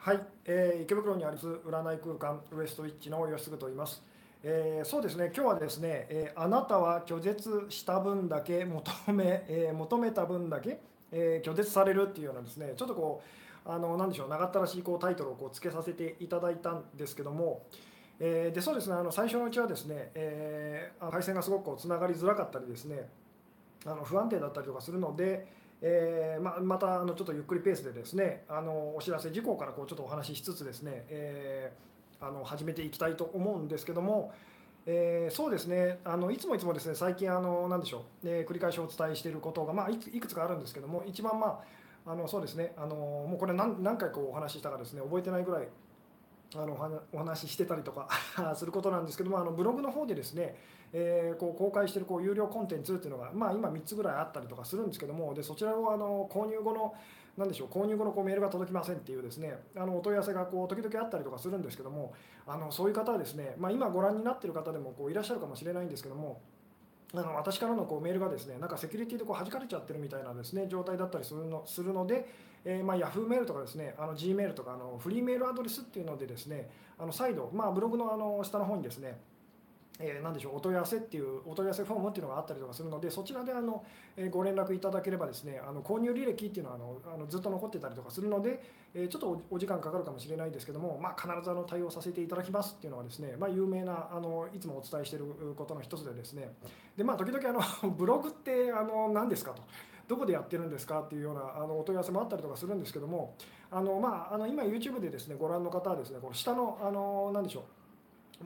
はい、えー池袋にあります占い空間ウエストウィッチの吉嗣と言います。えーそうですね、今日はですね、えーあなたは拒絶した分だけ求め、えー求めた分だけ、えー拒絶されるっていうようなですね、ちょっとこう、あのなんでしょう、長ったらしいこうタイトルをこうつけさせていただいたんですけども、えーでそうですね、あの最初のうちはですね、えー回線がすごくつながりづらかったりですね、あの不安定だったりとかするので、えーままたあのちょっとゆっくりペースでですねあのお知らせ事項からこうちょっとお話ししつつですね、えーあの始めていきたいと思うんですけども、えーそうですねあのいつもいつもですね最近あのなんでしょう、えー繰り返しお伝えしていることが、まあ、いくいくつかあるんですけども一番まああのそうですねあのもうこれ何何回こうお話ししたかですね覚えてないぐらいあのお話お話ししてたりとか することなんですけどもあのブログの方でですね、えーこう公開しているこう有料コンテンツっていうのが、まあ、今3つぐらいあったりとかするんですけどもでそちらをあの購入後のなんでしょう購入後のこうメールが届きませんっていうですねあのお問い合わせがこう時々あったりとかするんですけどもあのそういう方はですね、まあ、今ご覧になってる方でもこういらっしゃるかもしれないんですけどもあの私からのこうメールがですねなんかセキュリティでこう弾かれちゃってるみたいなですね状態だったりするのするので、えーまあ、Yahoo メールとかですねあの G メールとかあのフリーメールアドレスっていうのでですねあの再度、まあ、ブログのあの下の方にですねえー、なんでしょうお問い合わせっていうお問い合わせフォームっていうのがあったりとかするのでそちらであの、えーご連絡いただければですねあの購入履歴っていうのはあのあのずっと残ってたりとかするので、えーちょっとお時間かかるかもしれないですけども、まあ、必ずあの対応させていただきますっていうのはですね、まあ、有名なあのいつもお伝えしていることの一つでですねで、まあ、時々あの ブログってあの何ですかと。どこでやってるんですかっていうようなあのお問い合わせもあったりとかするんですけどもあの、まあ、あの今 YouTube でですねご覧の方はですねこの下のあの何でしょう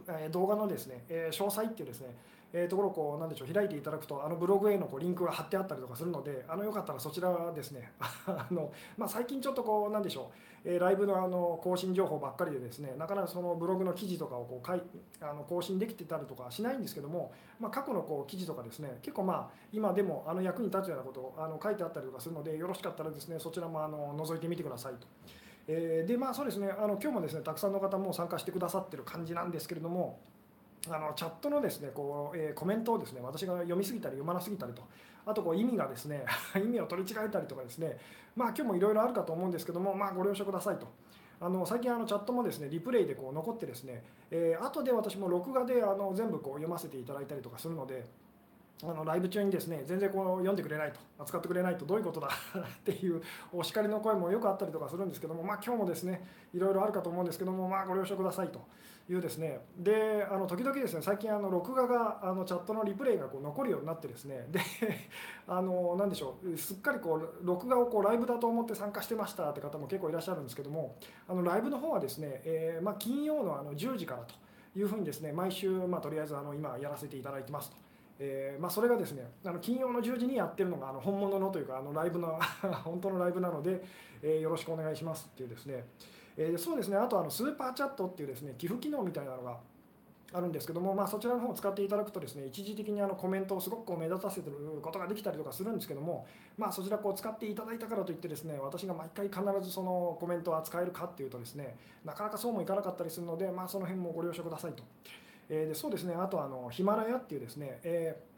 え動画のですね、え詳細っていうですね、えーところをこうなんでしょう開いていただくとあのブログへのこうリンクが貼ってあったりとかするのであのよかったらそちらはですね あの、まあ、最近ちょっとこうなんでしょう、えライブのあの更新情報ばっかりでですねなかなかそのブログの記事とかをこう書いあの更新できてたりとかしないんですけども、まあ、過去のこう記事とかですね結構まあ今でもあの役に立つようなことをあの書いてあったりとかするのでよろしかったらですねそちらもあの覗いてみてくださいと。えーでまあそうですねあの今日もですねたくさんの方も参加してくださってる感じなんですけれどもあのチャットのですねこう、えーコメントをですね私が読みすぎたり読まなすぎたりとあとこう意味がですね 意味を取り違えたりとかですねまあ今日もいろいろあるかと思うんですけどもまあご了承くださいと。あの最近あのチャットもですねリプレイでこう残ってですね、えー後で私も録画であの全部こう読ませていただいたりとかするのであのライブ中にですね全然こう読んでくれないと扱ってくれないとどういうことだ っていうお叱りの声もよくあったりとかするんですけどもまあ今日もですねいろいろあるかと思うんですけどもまあご了承くださいというですねであの時々ですね最近あの録画があのチャットのリプレイがこう残るようになってですねであのなんでしょうすっかりこう録画をこうライブだと思って参加してましたって方も結構いらっしゃるんですけどもあのライブの方はですね、えまあ、金曜のあの10時からというふうにですね毎週まあとりあえずあの今やらせていただいてますと。えーまあ、それがですねあの金曜の10時にやってるのがあの本物のというかあのライブの 本当のライブなので、えーよろしくお願いしますっていうですね、えーそうですねあとあのスーパーチャットっていうですね寄付機能みたいなのがあるんですけども、まあ、そちらの方を使っていただくとですね一時的にあのコメントをすごくこう目立たせてることができたりとかするんですけども、まあ、そちらこう使っていただいたからといってですね私が毎回必ずそのコメントを扱えるかっていうとですねなかなかそうもいかなかったりするので、まあ、その辺もご了承くださいと。えーでそうですね。あとあのヒマラヤっていうですね、えー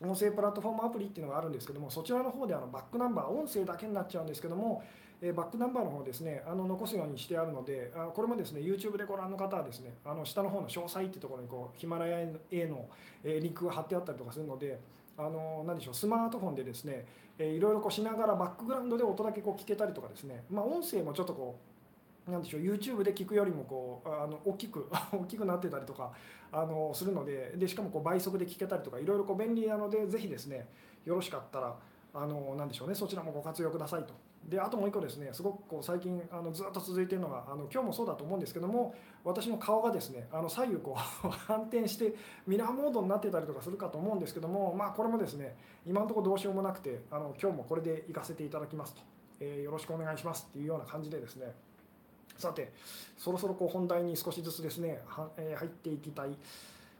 音声プラットフォームアプリっていうのがあるんですけどもそちらの方であのバックナンバー音声だけになっちゃうんですけども、えーバックナンバーの方ですねあの残すようにしてあるのであこれもですね YouTube でご覧の方はですねあの下の方の詳細っていうところにこうヒマラヤへの、えーリンクが貼ってあったりとかするのであの何でしょうスマートフォンでですね、えーいろいろこうしながらバックグラウンドで音だけこう聞けたりとかですねまあ音声もちょっとこうなんでしょう YouTube で聞くよりもこうあの大きく 大きくなってたりとかあのするのででしかもこう倍速で聞けたりとかいろいろこう便利なのでぜひですねよろしかったらあのなでしょうねそちらもご活用くださいと。であともう一個ですねすごくこう最近あのずっと続いているのがあの今日もそうだと思うんですけども私の顔がですねあの左右こう 反転してミラーモードになってたりとかするかと思うんですけどもまあこれもですね今のところどうしようもなくてあの今日もこれで行かせていただきますと、えーよろしくお願いしますっていうような感じでですねさてそろそろこう本題に少しずつですねは、えー入っていきたい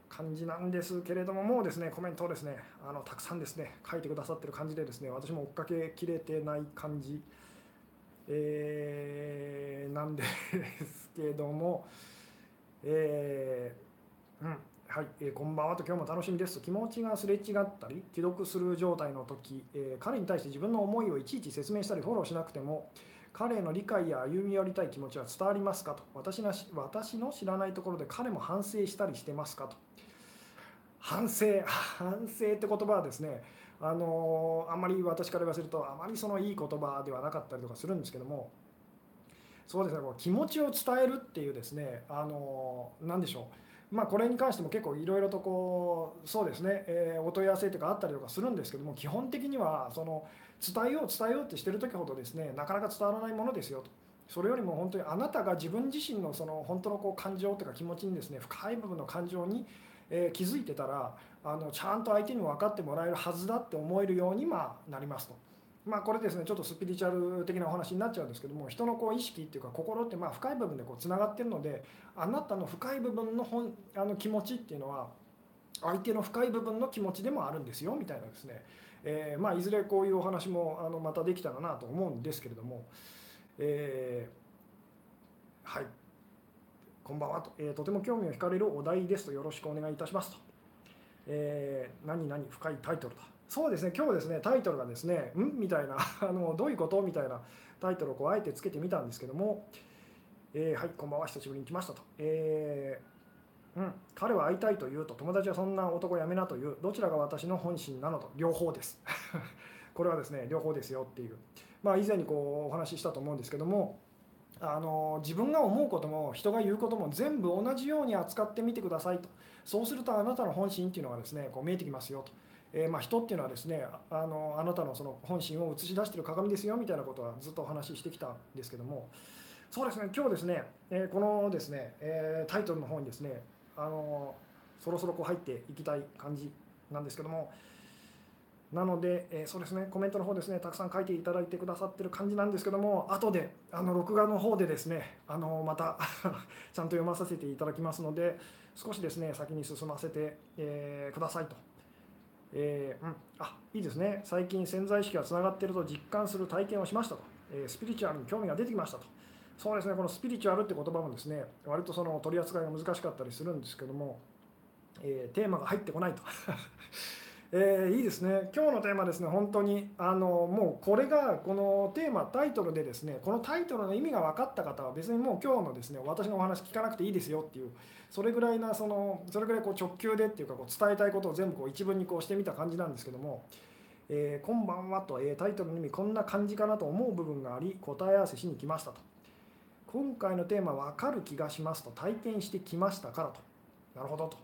感じなんですけれどももうですねコメントをですねあのたくさんですね書いてくださってる感じでですね私も追っかけきれてない感じ、えーなんですけどもえーうんはい、えーこんばんはと今日も楽しみです。と気持ちがすれ違ったり既読する状態の時、えー彼に対して自分の思いをいちいち説明したりフォローしなくても彼への理解や歩み寄りたい気持ちは伝わりますかと。私の私の知らないところで彼も反省したりしてますかと。反省 反省って言葉はですねあのあんまり私から言わせるとあまりそのいい言葉ではなかったりとかするんですけどもそうですねこう気持ちを伝えるっていうですねあの何でしょう。まあこれに関しても結構いろいろとこうそうですね、えー、お問い合わせとかあったりとかするんですけども基本的にはその伝えよう伝えようってしてる時ほどですねなかなか伝わらないものですよと。それよりも本当にあなたが自分自身のその本当のこう感情というか気持ちにですね深い部分の感情に、え気づいてたらあのちゃんと相手にも分かってもらえるはずだって思えるようにまなりますと。まあ、これですねちょっとスピリチュアル的なお話になっちゃうんですけども人のこう意識っていうか心ってまあ深い部分でつながってるのであなたの深い部分の本あの気持ちっていうのは相手の深い部分の気持ちでもあるんですよみたいなですね、えー、まあいずれこういうお話もあのまたできたらなと思うんですけれども、えー、はい。こんばんはと、えー、とても興味を惹かれるお題ですとよろしくお願いいたしますと。えー、何々深いタイトルだ。そうですね今日ですねタイトルがですねん？みたいな あのどういうこと？みたいなタイトルをこうあえてつけてみたんですけども、えー、はいこんばんは久しぶりに来ましたと、えー、うん、彼は会いたいと言うと友達はそんな男やめなという。どちらが私の本心なのと両方です。これはですね両方ですよっていう。まあ以前にこうお話ししたと思うんですけどもあの自分が思うことも人が言うことも全部同じように扱ってみてくださいと。そうするとあなたの本心っていうのがですねこう見えてきますよと。えー、まあ、人っていうのはですねあのあなたのその本心を映し出してる鏡ですよみたいなことはずっとお話ししてきたんですけども。そうですね今日ですね、えー、このですね、えー、タイトルの方にですねあのそろそろこう入っていきたい感じなんですけども。なので、えそうですねコメントの方ですねたくさん書いていただいてくださってる感じなんですけども後であの録画の方でですねあのまた ちゃんと読まさせていただきますので少しですね先に進ませて、えー、くださいと。えー、うん、あいいですね。最近潜在意識がつながっていると実感する体験をしましたと、えー、スピリチュアルに興味が出てきましたと。そうですねこのスピリチュアルって言葉もですね割とその取り扱いが難しかったりするんですけども、えー、テーマが入ってこないと。えー、いいですね。今日のテーマですね本当にあのもうこれがこのテーマタイトルでですねこのタイトルの意味が分かった方は別にもう今日のですね私のお話聞かなくていいですよっていうそれぐらいなそのそれぐらいこう直球でっていうかこう伝えたいことを全部こう一文にこうしてみた感じなんですけども「えー、こんばんは」と、えー、タイトルの意味こんな感じかなと思う部分があり答え合わせしに来ましたと。今回のテーマ分かる気がしますと体験してきましたからと。なるほどと。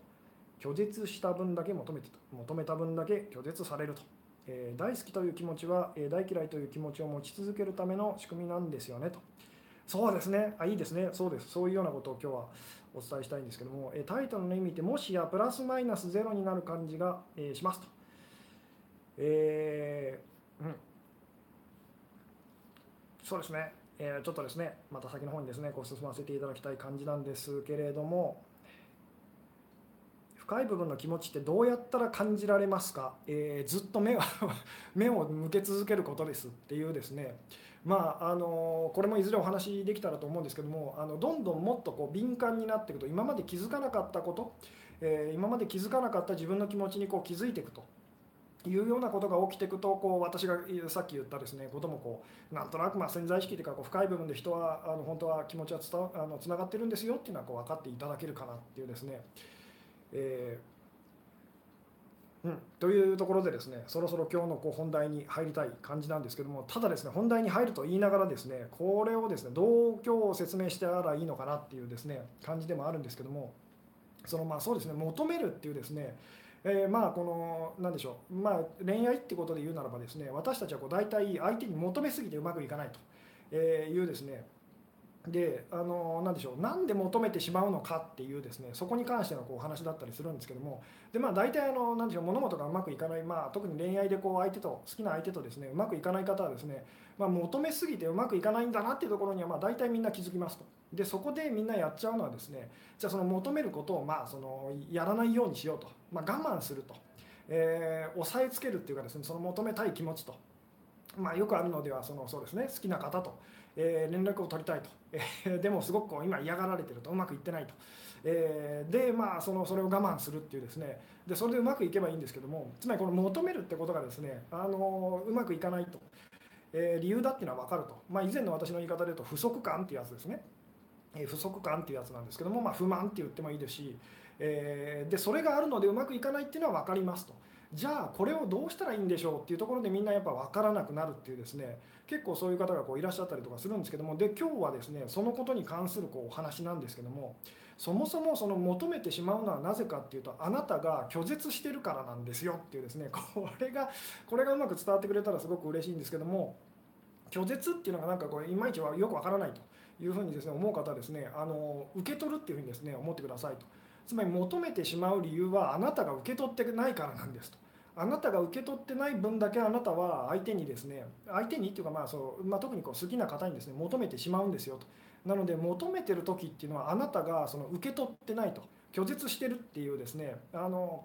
拒絶した分だけ求めて求めた分だけ拒絶されると、えー、大好きという気持ちは、えー、大嫌いという気持ちを持ち続けるための仕組みなんですよねと。そうですね。あいいですね。そうです。そういうようなことを今日はお伝えしたいんですけども、えー、タイトルの意味ってもしやプラスマイナスゼロになる感じが、えー、しますと。えー、うん。そうですね、え、ちょっとですねまた先の方にですねこう進ませていただきたい感じなんですけれども深い部分の気持ちってどうやったら感じられますか、えー、ずっと目を 目を向け続けることですっていうですねまああのこれもいずれお話できたらと思うんですけどもあのどんどんもっとこう敏感になっていくと今まで気づかなかったこと、えー、今まで気づかなかった自分の気持ちにこう気づいていくと。いうようなことが起きていくとこう私がさっき言ったですねこともこうなんとなくま潜在意識というかこう深い部分で人はあの本当は気持ちは伝わあのつながってるんですよっていうのはこう分かっていただけるかなっていうですね。えー、うん、というところでですねそろそろ今日のこう本題に入りたい感じなんですけどもただですね本題に入ると言いながらですねこれをですねどう今日説明したらいいのかなっていうですね感じでもあるんですけどもそのまあそうですね求めるっていうですねえー、まあこの何でしょう。まあ恋愛ってことで言うならばですね私たちはこう大体相手に求めすぎてうまくいかないというですね。であの何でしょう。なんで求めてしまうのかっていうですねそこに関してのこう話だったりするんですけども。でまあ大体あの何でしょう。物事がうまくいかない、まあ、特に恋愛でこう相手と好きな相手とですねうまくいかない方はですね、まあ、求めすぎてうまくいかないんだなっていうところにはまあ大体みんな気づきますと。でそこでみんなやっちゃうのはですねじゃあその求めることをまあそのやらないようにしようと、まあ、我慢すると、えー、抑えつけるっていうかですねその求めたい気持ちと。まあ、よくあるのではそのそうですね好きな方と、えー、連絡を取りたいと、えー、でもすごくこう今嫌がられてるとうまくいってないと、えー、でまあそのそれを我慢するっていうですね。でそれでうまくいけばいいんですけどもつまりこの求めるってことがですねあのうまくいかないと。えー、理由だっていうのは分かると、まあ、以前の私の言い方で言うと不足感っていうやつですね、えー、不足感っていうやつなんですけども、まあ、不満って言ってもいいですし、えー、でそれがあるのでうまくいかないっていうのは分かりますと。じゃあこれをどうしたらいいんでしょうっていうところでみんなやっぱ分からなくなるっていうですね結構そういう方がこういらっしゃったりとかするんですけどもで今日はですねそのことに関するこうお話なんですけどもそもそもその求めてしまうのはなぜかっていうとあなたが拒絶してるからなんですよっていうですねこれがこれがうまく伝わってくれたらすごく嬉しいんですけども拒絶っていうのがなんかこういまいちはよくわからないというふうにですね思う方はですねあの受け取るっていうふうにですね思ってくださいとつまり求めてしまう理由はあなたが受け取ってないからなんですと。あなたが受け取ってない分だけあなたは相手にですね相手にっていうかまあそう、まあ、特にこう好きな方にですね求めてしまうんですよと。なので求めてる時っていうのはあなたがその受け取ってないと拒絶してるっていうですねあの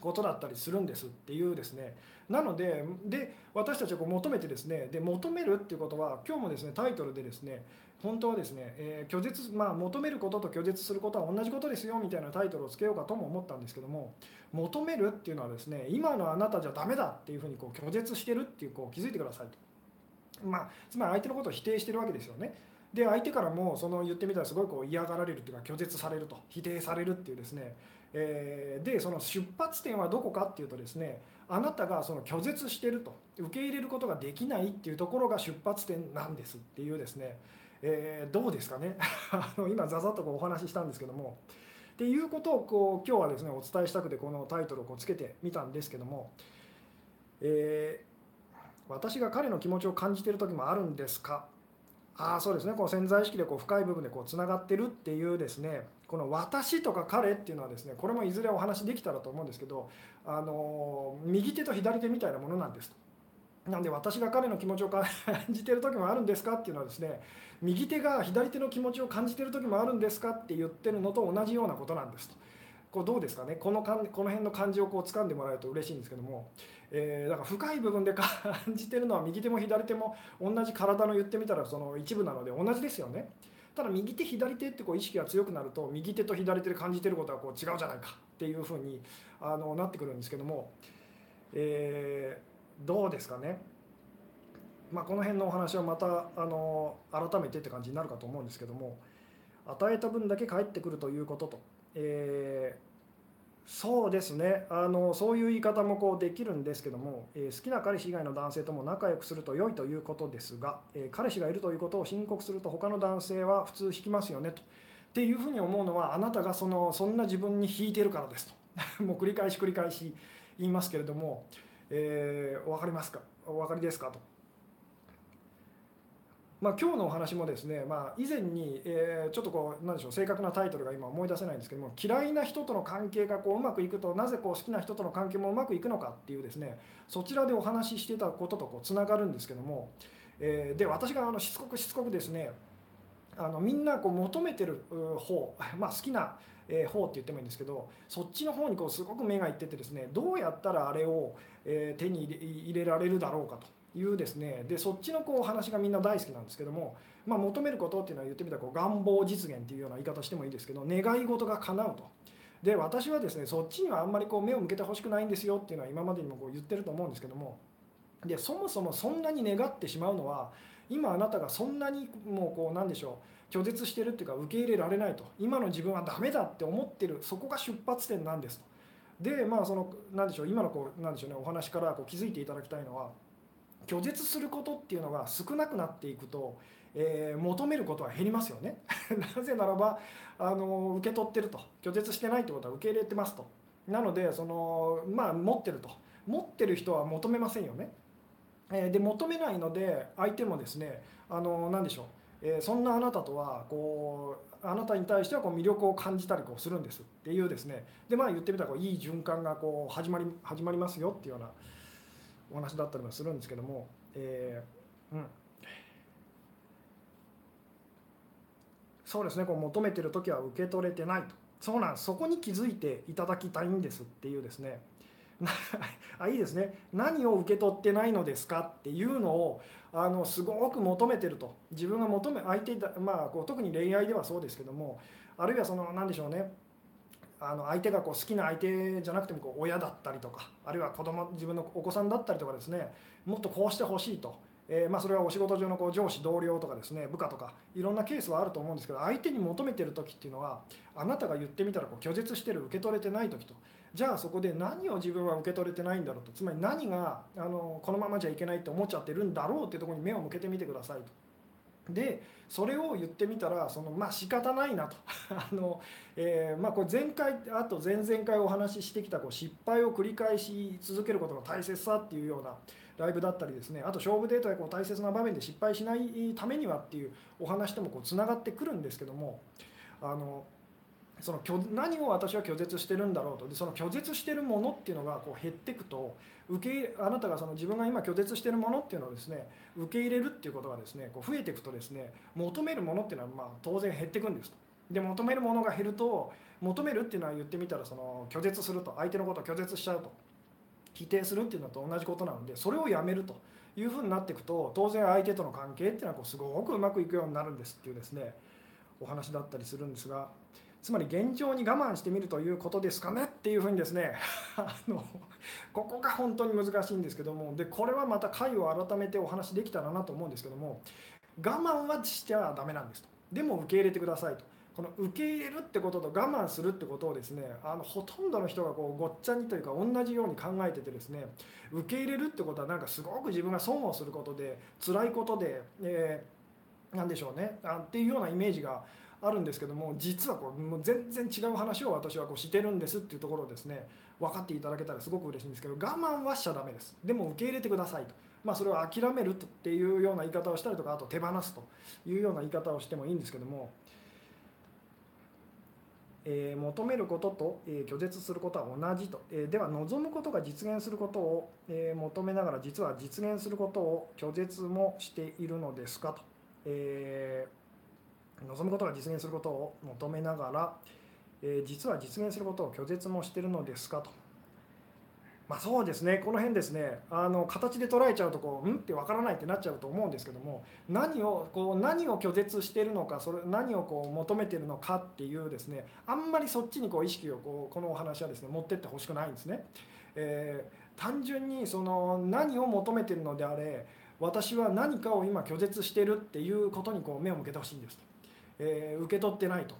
ことだったりするんですっていうですね。なのでで私たちはこう求めてですねで求めるっていうことは今日もですねタイトルでですね本当はですね、えー、拒絶まあ求めることと拒絶することは同じことですよみたいなタイトルをつけようかとも思ったんですけども求めるっていうのはですね今のあなたじゃダメだっていうふうにこう拒絶してるっていうこう気づいてくださいと、まあ、つまり相手のことを否定してるわけですよね。で相手からもその言ってみたらすごいこう嫌がられるっていうか拒絶されると否定されるっていうですね、えー、でその出発点はどこかっていうとですねあなたがその拒絶してると受け入れることができないっていうところが出発点なんですっていうですね、えー、どうですかね。今ざざっとこうお話ししたんですけども。っていうことをこう今日はですねお伝えしたくてこのタイトルをこうつけてみたんですけども、えー、私が彼の気持ちを感じている時もあるんですか？ああそうですね。こう潜在意識でこう深い部分でこうつながってるっていうですねこの私とか彼っていうのはですねこれもいずれお話できたらと思うんですけどあの右手と左手みたいなものなんです。と。なんで私が彼の気持ちを感じてる時もあるんですかっていうのはですね右手が左手の気持ちを感じてる時もあるんですかって言ってるのと同じようなことなんですと。こうどうですかね？このかんこの辺の感じをこう掴んでもらえると嬉しいんですけども、えー、だから深い部分で感じてるのは右手も左手も同じ体の言ってみたらその一部なので同じですよね。ただ右手左手ってこう意識が強くなると右手と左手で感じてることはこう違うじゃないかっていうふうにあのなってくるんですけども、えー、どうですかね。まあ、この辺のお話はまたあの改めてって感じになるかと思うんですけども与えた分だけ返ってくるということと、えー、そうですねあのそういう言い方もこうできるんですけども、えー、好きな彼氏以外の男性とも仲良くすると良いということですが、えー、彼氏がいるということを申告すると他の男性は普通引きますよねと。っていうふうに思うのはあなたがそのそんな自分に引いてるからですと もう繰り返し繰り返し言いますけれども、えー、お分かりますか？お分かりですか？と。まあ、今日のお話もですね、まあ、以前に、えー、ちょっとこうなんでしょう正確なタイトルが今思い出せないんですけども嫌いな人との関係がこううまくいくとなぜこう好きな人との関係もうまくいくのかっていうですねそちらでお話ししてたこととこうつながるんですけども、えー、で私があのしつこくしつこくですねあのみんなこう求めてる方、まあ、好きな方って言ってもいいんですけどそっちの方にこうすごく目がいっててですねどうやったらあれをえ手に入れられるだろうかと。いうですねでそっちのこう話がみんな大好きなんですけども、まあ、求めることっていうのは言ってみたらこう願望実現っていうような言い方してもいいですけど願い事が叶うと。で私はですねそっちにはあんまりこう目を向けてほしくないんですよっていうのは今までにもこう言ってると思うんですけどもでそもそもそんなに願ってしまうのは今あなたがそんなにもうこうなんでしょう拒絶してるっていうか受け入れられないと今の自分はダメだって思ってるそこが出発点なんですと。でまあその何でしょう今のこうなんでしょうねお話からこう気づいていただきたいのは拒絶することっていうのが少なくなっていくと、えー、求めることは減りますよね。なぜならばあの受け取ってると。拒絶してないってことは受け入れてますと。なのでそのまあ持ってると。持ってる人は求めませんよね、えー、で求めないので相手もですねあの何でしょう。えそんなあなたとはこうあなたに対してはこう魅力を感じたりこうするんですっていうですね。でまあ言ってみたらこういい循環がこう始まり始まりますよっていうようなお話だったりもするんですけども、えー、うん、そうですね。こう求めてる時は受け取れてないと。そうなんそこに気づいていただきたいんですっていうですね。あいいですね。何を受け取ってないのですかっていうのをあのすごく求めてると。自分が求め相手だ、まあ、こう特に恋愛ではそうですけどもあるいはその何でしょうね。あの相手がこう好きな相手じゃなくてもこう親だったりとかあるいは子供自分のお子さんだったりとかですねもっとこうしてほしいと、えー、まあ、それはお仕事上のこう上司同僚とかですね部下とかいろんなケースはあると思うんですけど相手に求めてる時っていうのはあなたが言ってみたらこう拒絶してる受け取れてない時と。じゃあそこで何を自分は受け取れてないんだろうと。つまり何があのこのままじゃいけないって思っちゃってるんだろうってとこに目を向けてみてくださいと。でそれを言ってみたらそのまあ仕方ないなと。あの、えー、まあ、これ前回あと前々回お話ししてきたこう失敗を繰り返し続けることの大切さっていうようなライブだったりですね。あと勝負データでこう大切な場面で失敗しないためにはっていうお話ともこうつながってくるんですけどもあのその何を私は拒絶してるんだろうと。でその拒絶してるものっていうのがこう減っていくと受けあなたがその自分が今拒絶してるものっていうのをですね受け入れるっていうことがですねこう増えていくとですね求めるものっていうのはまあ当然減っていくんですと。で求めるものが減ると求めるっていうのは言ってみたらその拒絶すると相手のことを拒絶しちゃうと。否定するっていうのと同じことなのでそれをやめると。いうふうになっていくと当然相手との関係っていうのはこうすごくうまくいくようになるんですっていうですねお話だったりするんですがつまり現状に我慢してみるということですかねっていうふうにですね あのここが本当に難しいんですけどもでこれはまた回を改めてお話できたらなと思うんですけども我慢はしちゃダメなんですと。でも受け入れてくださいと。この受け入れるってことと我慢するってことをですねあのほとんどの人がこうごっちゃにというか同じように考えててですね受け入れるってことはなんかすごく自分が損をすることで辛いことで、えー、何でしょうねあっていうようなイメージがあるんですけども実はこうもう全然違う話を私はこうしてるんですっていうところをですね分かっていただけたらすごく嬉しいんですけど我慢はしちゃダメです。でも受け入れてくださいと。まあ、それを諦めるっていうような言い方をしたりとかあと手放すというような言い方をしてもいいんですけどもえー、求めることと、えー、拒絶することは同じと、えー、では望むことが実現することを、え求めながら実は実現することを拒絶もしているのですかと、え望むことが実現することを求めながら、え実は実現することを拒絶もしているのですかと。まあ、そうですね。この辺ですね。あの形で捉えちゃうとこううん？ってわからないってなっちゃうと思うんですけども何をこう何を拒絶しているのかそれ何をこう求めているのかっていうですねあんまりそっちにこう意識をこうこのお話はですね持ってってほしくないんですね。えー、単純にその何を求めているのであれ私は何かを今拒絶してるっていうことにこう目を向けてほしいんです。と、えー、受け取ってないと。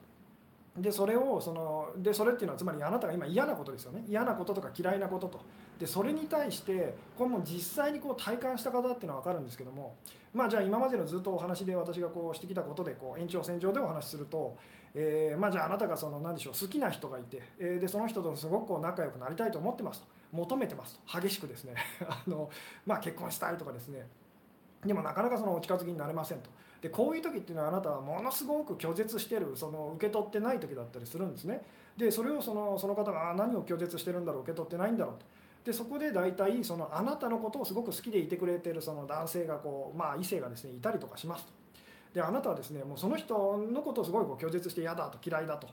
でそれをそのでそれっていうのはつまりあなたが今嫌なことですよね。嫌なこととか嫌いなことと。でそれに対してこれも実際にこう体感した方っていうのは分かるんですけども。まあじゃあ今までのずっとお話で私がこうしてきたことでこう延長線上でお話しすると、えー、まあじゃああなたがその何でしょう好きな人がいて、えー、でその人とすごくこう仲良くなりたいと思ってますと。求めてますと。激しくですね。あの、まあ、結婚したいとかですね。でもなかなかそのお近づきになれませんと。でこういう時っていうのはあなたはものすごく拒絶してるその受け取ってない時だったりするんですね。でそれをそのその方が何を拒絶してるんだろう受け取ってないんだろうと。でそこで大体そのあなたのことをすごく好きでいてくれてるその男性がこうまあ異性がですねいたりとかしますと。であなたはですねもうその人のことをすごいこう拒絶して嫌だと嫌いだと。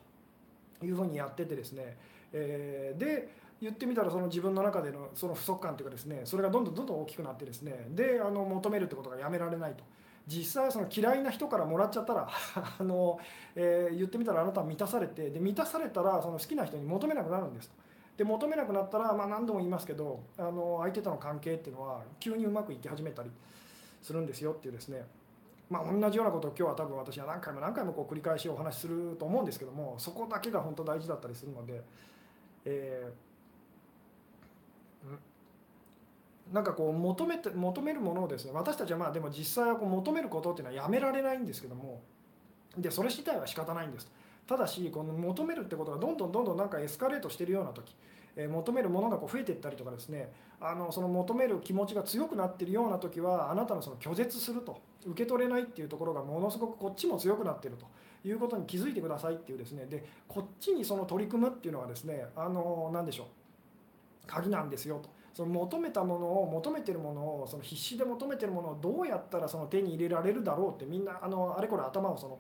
いうふうにやっててですね、えー、で言ってみたらその自分の中でのその不足感というかですねそれがどんどんどんどん大きくなってですね。であの求めるってことがやめられないと。実際その嫌いな人からもらっちゃったら あの、えー、言ってみたらあなたは満たされてで満たされたらその好きな人に求めなくなるんですと。で求めなくなったら、まあ、何度も言いますけどあの相手との関係っていうのは急にうまくいき始めたりするんですよっていうですねまあ、同じようなことを今日は多分私は何回も何回もこう繰り返しお話しすると思うんですけどもそこだけが本当大事だったりするので、えー、なんかこう求めて求めるものをですね私たちはまあでも実際はこう求めることっていうのはやめられないんですけどもでそれ自体は仕方ないんですただしこの求めるってことがどんどんどんどんなんかエスカレートしてるような時、え、求めるものがこう増えていったりとかですねあのその求める気持ちが強くなってるような時はあなたのその拒絶すると受け取れないっていうところがものすごくこっちも強くなってるということに気づいてくださいっていうですねでこっちにその取り組むっていうのはですねあの何でしょう鍵なんですよと。その求めたものを求めてるものをその必死で求めてるものをどうやったらその手に入れられるだろうってみんなあのあれこれ頭をその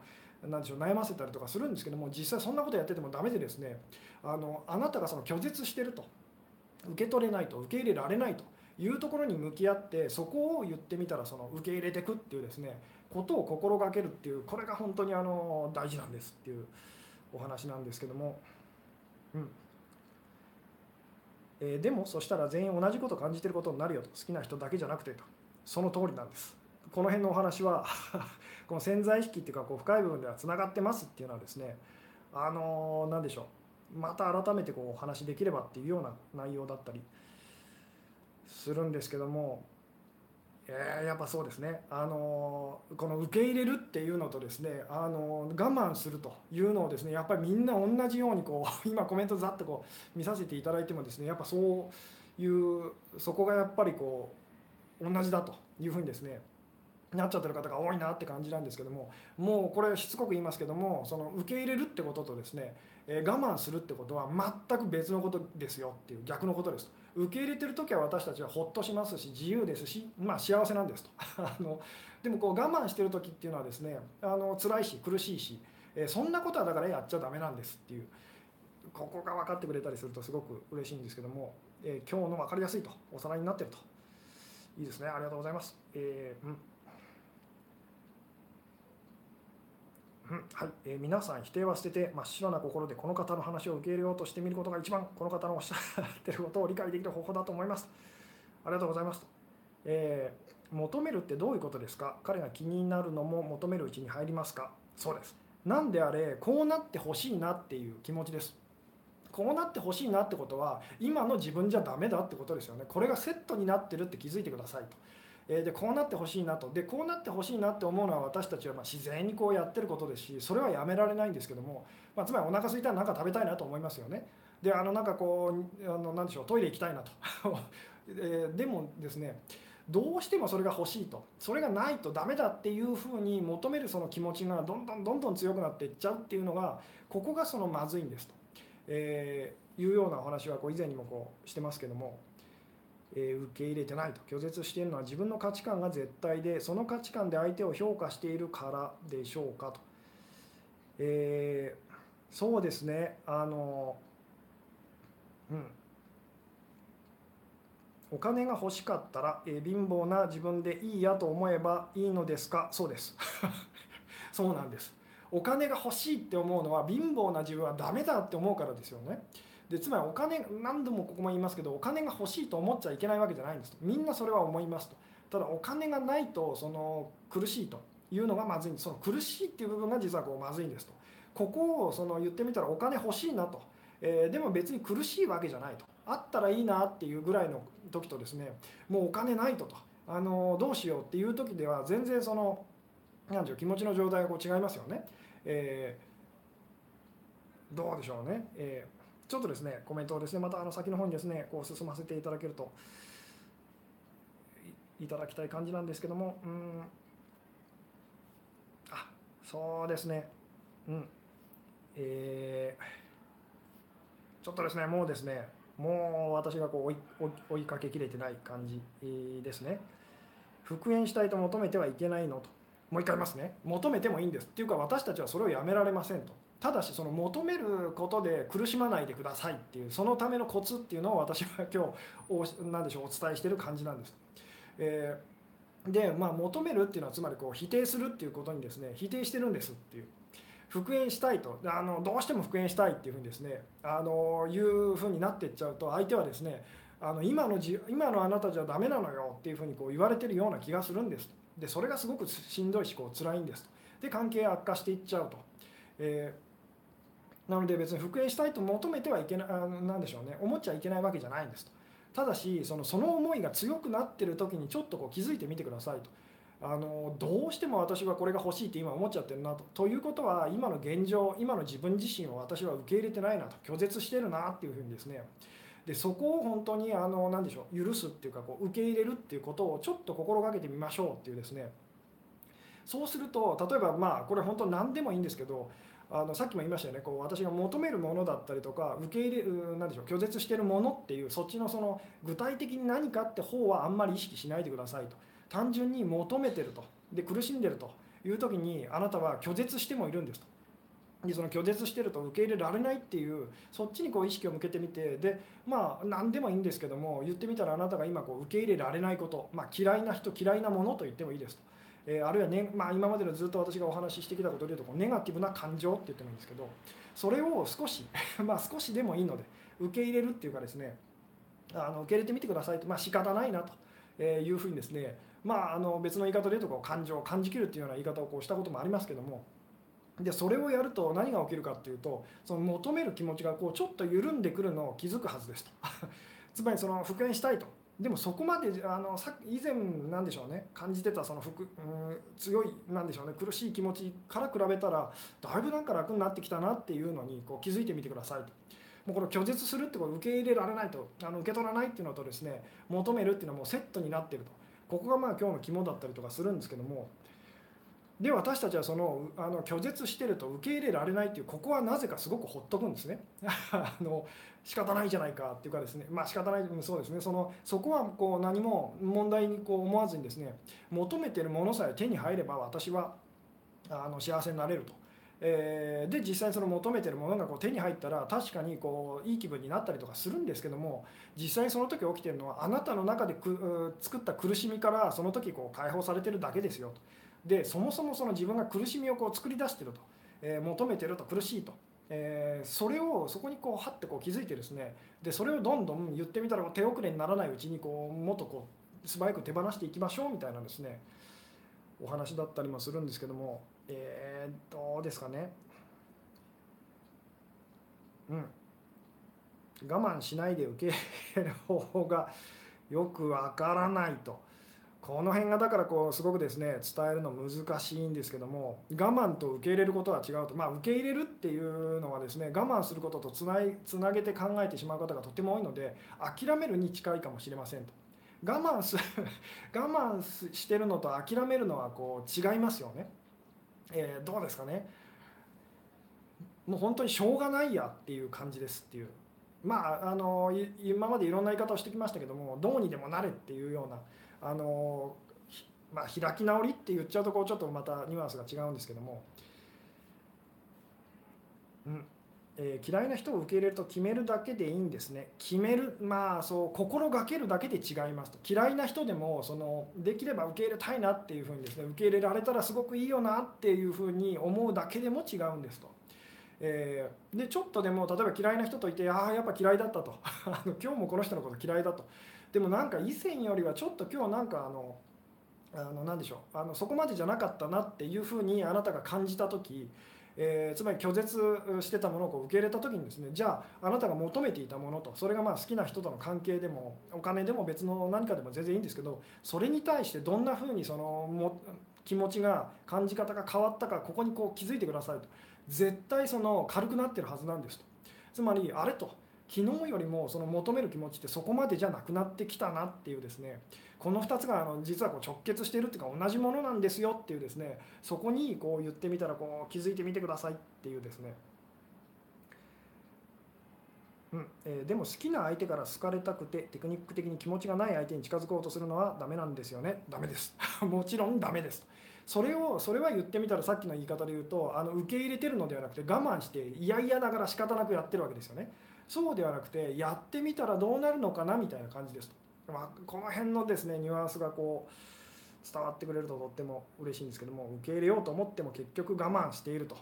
なんでしょう悩ませたりとかするんですけども実際そんなことやっててもダメでですねあのあなたがその拒絶してると受け取れないと受け入れられないというところに向き合ってそこを言ってみたらその受け入れてくっていうですねことを心がけるっていうこれが本当にあの大事なんですっていうお話なんですけども。うんえー、でもそしたら全員同じこと感じてることになるよと。好きな人だけじゃなくてと。その通りなんです。この辺のお話は この潜在意識っていうかこう深い部分ではつながってますっていうのはですねあの何でしょう。また改めてこうお話できればっていうような内容だったりするんですけどもえ、やっぱそうですね、あのこの受け入れるっていうのとですね、あの我慢するというのをですねやっぱりみんな同じようにこう 今コメントざっとこう見させていただいてもですねやっぱそういうそこがやっぱりこう同じだというふうにですねなっちゃってる方が多いなって感じなんですけどももうこれしつこく言いますけどもその受け入れるってこととですね、え我慢するってことは全く別のことですよっていう逆のことです。と受け入れてる時は私たちはほっとしますし自由ですし、まあ、幸せなんですと。あのでもこう我慢してる時っていうのはですねあの辛いし苦しいし、えそんなことはだからやっちゃダメなんですっていう。ここが分かってくれたりするとすごく嬉しいんですけども、えー、今日の分かりやすいとおさらいになってると。いいですね。ありがとうございます。えーうん。はいえー、皆さん否定は捨てて真っ白な心でこの方の話を受け入れようとしてみることが一番この方のおっしゃってることを理解できる方法だと思います。ありがとうございます。えー、求めるってどういうことですか？彼が気になるのも求めるうちに入りますか？そうです。何であれこうなってほしいなっていう気持ちです。こうなってほしいなってことは今の自分じゃダメだってことですよね。これがセットになってるって気づいてくださいと。えでこうなってほしいなと。でこうなってほしいなって思うのは私たちはま自然にこうやってることですしそれはやめられないんですけども、まあ、つまりお腹空いたら何か食べたいなと思いますよね。であのなんかこうあのなでしょうトイレ行きたいなと、え、でもですねどうしてもそれが欲しいと。それがないとダメだっていうふうに求めるその気持ちがどんどんどんどん強くなっていっちゃうっていうのがここがそのまずいんですと、えー、いうようなお話はこう以前にもこうしてますけどもえ受け入れてないと拒絶しているのは自分の価値観が絶対でその価値観で相手を評価しているからでしょうかと、えー、そうですね。あのうん。お金が欲しかったら、えー、貧乏な自分でいいやと思えばいいのですか？そうです。そうなんです。お金が欲しいって思うのは貧乏な自分はダメだって思うからですよね。でつまりお金何度もここも言いますけどお金が欲しいと思っちゃいけないわけじゃないんですと。みんなそれは思いますと。ただお金がないとその苦しいと。いうのがまずいんです。その苦しいっていう部分が実はこうまずいんですと。ここをその言ってみたらお金欲しいなと、えー、でも別に苦しいわけじゃないと。あったらいいなっていうぐらいの時とですねもうお金ないとと。あのどうしようっていう時では全然その何でしょう気持ちの状態がこう違いますよね、えー、どうでしょうね、えーちょっとですねコメントをですねまたあの先の方にですねこう進ませていただけるといただきたい感じなんですけどもうん。あそうですね。うん。えー、ちょっとですねもうですねもう私がこう追いかけきれてない感じですね。復縁したいと求めてはいけないのと。もう一回言いますね。求めてもいいんです。っていうか私たちはそれをやめられませんと。ただしその求めることで苦しまないでくださいっていうそのためのコツっていうのを私は今日何でしょうお伝えしてる感じなんです。えー、でまあ求めるっていうのはつまりこう否定するっていうことにですね否定してるんですっていう。復縁したいとあのどうしても復縁したいっていうふうにですねあのいうふうになっていっちゃうと相手はですねあの今のじ今のあなたじゃダメなのよっていうふうにこう言われてるような気がするんですでそれがすごくしんどいしこう辛いんですとで関係悪化していっちゃうと、えーなので別に復縁したいと求めてはいけない何でしょうね。思っちゃいけないわけじゃないんですと。ただしそのその思いが強くなってる時にちょっとこう気づいてみてくださいと。あのどうしても私はこれが欲しいって今思っちゃってるなと。ということは今の現状今の自分自身を私は受け入れてないなと。拒絶してるなっていうふうにですね。でそこを本当にあの何でしょう。許すっていうかこう受け入れるっていうことをちょっと心がけてみましょうっていうですね。そうすると例えばまあこれ本当何でもいいんですけどあのさっきも言いましたよね。こう私が求めるものだったりとか受け入れる何でしょう拒絶してるものっていうそっちのその具体的に何かって方はあんまり意識しないでくださいと。単純に求めてると。で苦しんでると。いう時にあなたは拒絶してもいるんですと。でその拒絶してると受け入れられないっていうそっちにこう意識を向けてみてでまあ何でもいいんですけども言ってみたらあなたが今こう受け入れられないこと、まあ、嫌いな人嫌いなものと言ってもいいですと。えー、あるいは、ねまあ、今までのずっと私がお話ししてきたことでいうとこうネガティブな感情って言ってもいいんですけどそれを少し まあ少しでもいいので受け入れるっていうかですねあの受け入れてみてくださいと、まあ仕方ないなというふうにですねまあ、あの別の言い方で言うとこう感情を感じきるっていうような言い方をこうしたこともありますけどもでそれをやると何が起きるかっていうとその求める気持ちがこうちょっと緩んでくるのを気づくはずですと。つまりその復縁したいと。でもそこまであのさ以前なんでしょうね。感じてたその服、うん、強いなんでしょうね。苦しい気持ちから比べたらだいぶなんか楽になってきたなっていうのにこう気づいてみてくださいと。もうこの拒絶するってこと受け入れられないと。あの受け取らないっていうのとですね求めるっていうのはもうセットになっていると。ここがまあ今日の肝だったりとかするんですけどもで私たちはそのあの拒絶してると受け入れられないっていうここはなぜかすごくほっとくんですね あの仕方ないじゃないかっていうかですねまあ仕方ないそうですねそのそこはこう何も問題にこう思わずにですね求めてるものさえ手に入れば私はあの幸せになれると。えー、で実際その求めてるものがこう手に入ったら確かにこういい気分になったりとかするんですけども実際その時起きてるのはあなたの中でく作った苦しみからその時こう解放されてるだけですよと。でそもそもその自分が苦しみをこう作り出してると、えー、求めてると苦しいと、えー、それをそこにこうはってこう気づいてですね。でそれをどんどん言ってみたら手遅れにならないうちにこうもっとこう素早く手放していきましょうみたいなですね。お話だったりもするんですけども。えー、どうですかね。うん。我慢しないで受ける方法がよくわからないと。この辺がだからこうすごくですね伝えるの難しいんですけども我慢と受け入れることは違うと。まあ受け入れるっていうのはですね我慢することとつないつなげて考えてしまう方がとても多いので諦めるに近いかもしれませんと。我慢する 我慢してるのと諦めるのはこう違いますよね、えー、どうですかね。もう本当にしょうがないやっていう感じですっていう。まああの今までいろんな言い方をしてきましたけどもどうにでもなれっていうようなあのまあ、開き直りって言っちゃうとこうちょっとまたニュアンスが違うんですけども、うん。えー、嫌いな人を受け入れると決めるだけでいいんですね。決めるまあそう心がけるだけで違いますと。嫌いな人でもそのできれば受け入れたいなっていうふうにですね受け入れられたらすごくいいよなっていうふうに思うだけでも違うんですと。えー、でちょっとでも例えば嫌いな人といてああやっぱ嫌いだったと。今日もこの人のこと嫌いだと。でもなんか以前よりはちょっと今日なんかあのあの何でしょうあのそこまでじゃなかったなっていうふうにあなたが感じた時、えー、つまり拒絶してたものをこう受け入れた時にですねじゃああなたが求めていたものとそれがまあ好きな人との関係でもお金でも別の何かでも全然いいんですけどそれに対してどんなふうにそのも気持ちが感じ方が変わったかここにこう気づいてくださいと。絶対その軽くなってるはずなんですと。つまりあれと。昨日よりもその求める気持ちってそこまでじゃなくなってきたなっていうですねこの2つがあの実はこう直結してるっていうか同じものなんですよっていうですねそこにこう言ってみたらこう気づいてみてくださいっていうですね。うんえー、でも好きな相手から好かれたくてテクニック的に気持ちがない相手に近づこうとするのはダメなんですよね。ダメです。もちろんダメです。それをそれは言ってみたらさっきの言い方で言うとあの受け入れてるのではなくて我慢して嫌々ながら仕方なくやってるわけですよね。そうではなくてやってみたらどうなるのかなみたいな感じです。と、まあ、この辺のですねニュアンスがこう伝わってくれるととっても嬉しいんですけども受け入れようと思っても結局我慢していると。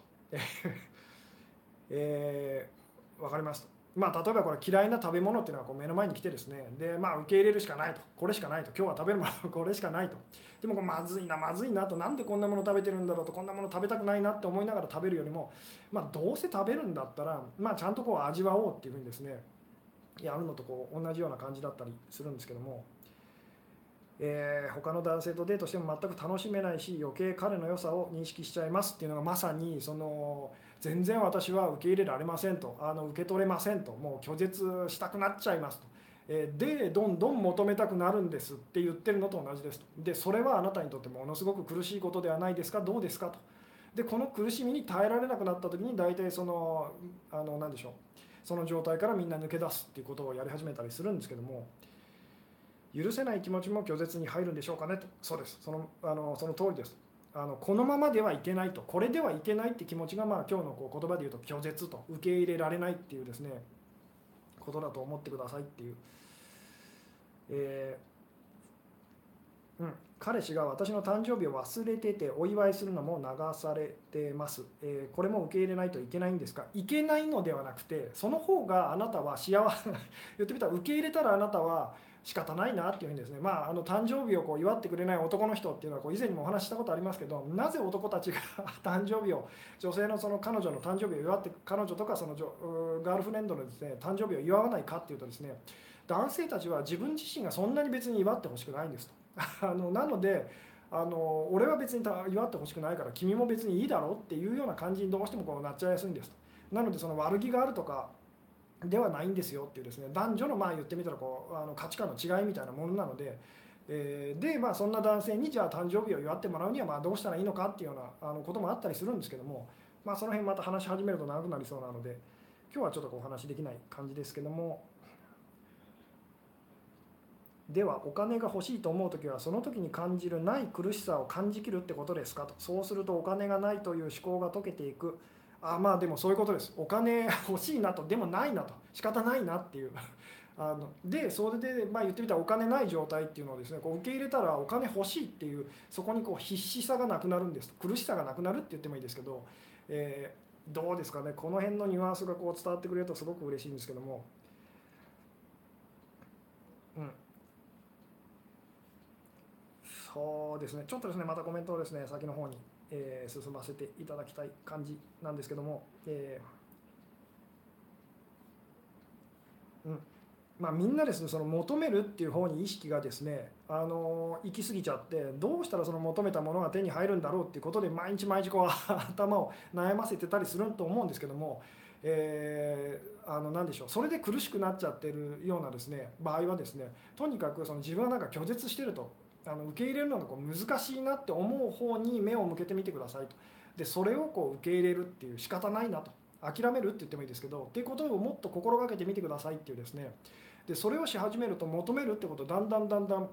えー、分かりますとまあ、例えばこれ嫌いな食べ物っていうのはこう目の前に来てですね。で、まあ、受け入れるしかないと。これしかないと。今日は食べるもの これしかないと。でもこれまずいなまずいなと。なんでこんなもの食べてるんだろうと。こんなもの食べたくないなって思いながら食べるよりも、まあ、どうせ食べるんだったら、まあ、ちゃんとこう味わおうっていうふうにですねやるのとこう同じような感じだったりするんですけども。えー、他の男性とデートしても全く楽しめないし余計彼の良さを認識しちゃいますっていうのがまさにその全然私は受け入れられませんとあの受け取れませんともう拒絶したくなっちゃいますと。でどんどん求めたくなるんですって言ってるのと同じですと。でそれはあなたにとってものすごく苦しいことではないですか？どうですか？と。でこの苦しみに耐えられなくなった時に大体そのあの何でしょう。その状態からみんな抜け出すっていうことをやり始めたりするんですけども許せない気持ちも拒絶に入るんでしょうかね？と。そうです。そのあのその通りです。あのこのままではいけないとこれではいけないって気持ちがまあ今日のこう言葉で言うと拒絶と受け入れられないっていうですねことだと思ってくださいっていう、えー、うん、彼氏が私の誕生日を忘れててお祝いするのも流されてます、えー、これも受け入れないといけないんですか？いけないのではなくてその方があなたは幸せ 言ってみたら受け入れたらあなたは仕方ないなっていうふうにですね、まあ、あの誕生日をこう祝ってくれない男の人っていうのはこう以前にもお話ししたことありますけどなぜ男たちが 誕生日を女性のその彼女の誕生日を祝って彼女とかそのガールフレンドのですね誕生日を祝わないかっていうとですね男性たちは自分自身がそんなに別に祝ってほしくないんですと。あのなのであの俺は別に祝ってほしくないから君も別にいいだろうっていうような感じにどうしてもこうなっちゃいやすいんですと。なのでその悪気があるとかではないんですよっていうですね男女のまあ言ってみたらこうあの価値観の違いみたいなものなので、えー、でまあそんな男性にじゃあ誕生日を祝ってもらうにはまあどうしたらいいのかっていうようなあのこともあったりするんですけども、まあ、その辺また話し始めると長くなりそうなので今日はちょっとお話できない感じですけども。ではお金が欲しいと思う時はその時に感じるない苦しさを感じきるってことですかとそうするとお金がないという思考が解けていくあまあでもそういうことです。お金欲しいなとでもないなと仕方ないなっていう。あのでそれで、まあ、言ってみたらお金ない状態っていうのをですねこう受け入れたらお金欲しいっていうそこにこう必死さがなくなるんです。苦しさがなくなるって言ってもいいですけど、えー、どうですかね。この辺のニュアンスがこう伝わってくれるとすごく嬉しいんですけども。うんそうですね。ちょっとですねまたコメントをですね先の方にえー、進ませていただきたい感じなんですけども、えー、うん。まあ、みんなですねその求めるっていう方に意識がですね、あの行き過ぎちゃってどうしたらその求めたものが手に入るんだろうっていうことで毎日毎日こう 頭を悩ませてたりすると思うんですけども、えー、あの何でしょうそれで苦しくなっちゃってるようなですね場合はですねとにかくその自分はなんか拒絶してると。あの受け入れるのがこう難しいなって思う方に目を向けてみてくださいと。でそれをこう受け入れるっていう仕方ないなと。諦めるって言ってもいいですけどっていうことをもっと心がけてみてくださいっていうですね。でそれをし始めると求めるってことだんだんだんだん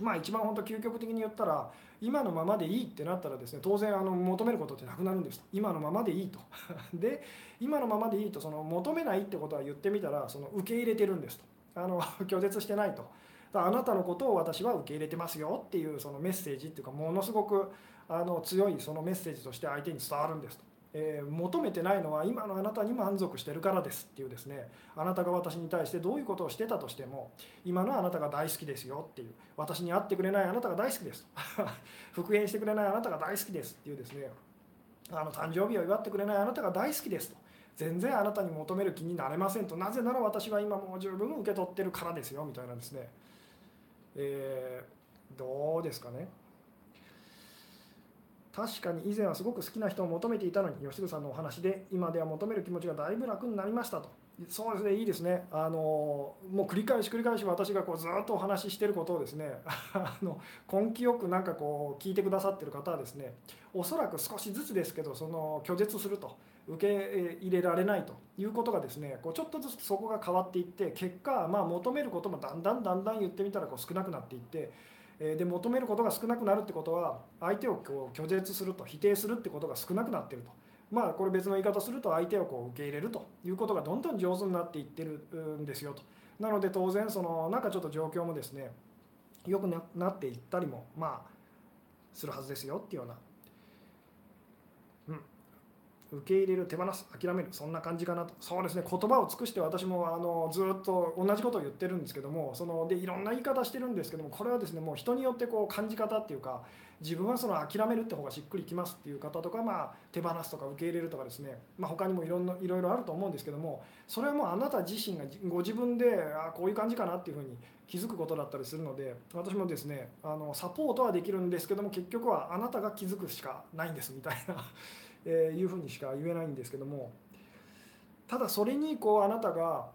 まあ一番本当究極的に言ったら今のままでいいってなったらですね当然あの求めることってなくなるんです。今のままでいいと。で今のままでいいとその求めないってことは言ってみたらその受け入れてるんですと。あの拒絶してないと。あなたのことを私は受け入れてますよっていうそのメッセージっていうかものすごくあの強いそのメッセージとして相手に伝わるんですと。えー、求めてないのは今のあなたに満足してるからですっていうですね。あなたが私に対してどういうことをしてたとしても今のあなたが大好きですよっていう。私に会ってくれないあなたが大好きです 復縁してくれないあなたが大好きですっていうですね。あの誕生日を祝ってくれないあなたが大好きですと。全然あなたに求める気になれませんと。なぜなら私は今もう十分受け取ってるからですよみたいなですね。えー、どうですかね。確かに以前はすごく好きな人を求めていたのに吉純さんのお話で今では求める気持ちがだいぶ楽になりましたと。そうですねいいですねあのもう繰り返し繰り返し私がこうずっとお話ししてることをですね あの根気よくなんかこう聞いてくださってる方はですねおそらく少しずつですけどその拒絶すると受け入れられないということがですねこうちょっとずつそこが変わっていって結果、まあ、求めることもだんだんだんだん言ってみたらこう少なくなっていってで求めることが少なくなるってことは相手をこう拒絶すると否定するってことが少なくなってると。まあこれ別の言い方すると相手をこう受け入れるということがどんどん上手になっていってるんですよと。なので当然そのなんかちょっと状況もですね良くなっていったりもまあするはずですよっていうようなうん受け入れる手放す諦めるそんな感じかなとそうですね言葉を尽くして私もあのずっと同じことを言ってるんですけどもそのでいろんな言い方してるんですけどもこれはですねもう人によってこう感じ方っていうか自分はその諦めるって方がしっくりきますっていう方とか、まあ、手放すとか受け入れるとかですね、まあ、他にもいろんないろいろあると思うんですけどもそれはもうあなた自身がご自分であこういう感じかなっていうふうに気づくことだったりするので私もですねあのサポートはできるんですけども結局はあなたが気づくしかないんですみたいな えいうふうにしか言えないんですけどもただそれにこうあなたが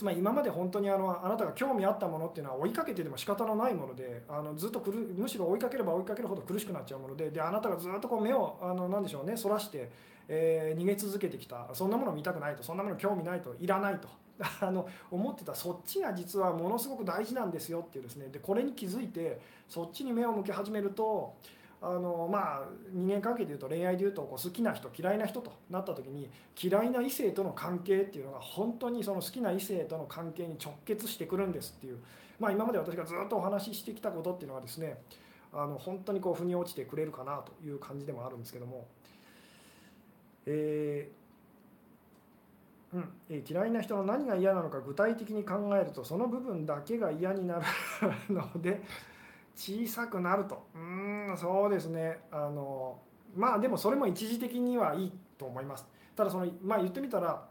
つまり今まで本当にあのあなたが興味あったものっていうのは追いかけてでも仕方のないものであのずっとくるむしろ追いかければ追いかけるほど苦しくなっちゃうものでであなたがずっとこう目をあの何でしょうねそらして、えー、逃げ続けてきた。そんなもの見たくないとそんなもの興味ないといらないと。あの思ってたそっちが実はものすごく大事なんですよっていうですね。でこれに気づいてそっちに目を向け始めるとあのまあ人間関係でいうと恋愛でいうとこう好きな人嫌いな人となった時に嫌いな異性との関係っていうのが本当にその好きな異性との関係に直結してくるんですっていう、まあ、今まで私がずっとお話ししてきたことっていうのはですねあの本当にこう腑に落ちてくれるかなという感じでもあるんですけども、えーうん。えー嫌いな人の何が嫌なのか具体的に考えるとその部分だけが嫌になるので小さくなると。うんそうですね。あのまあでもそれも一時的にはいいと思います。ただそのまあ言ってみたら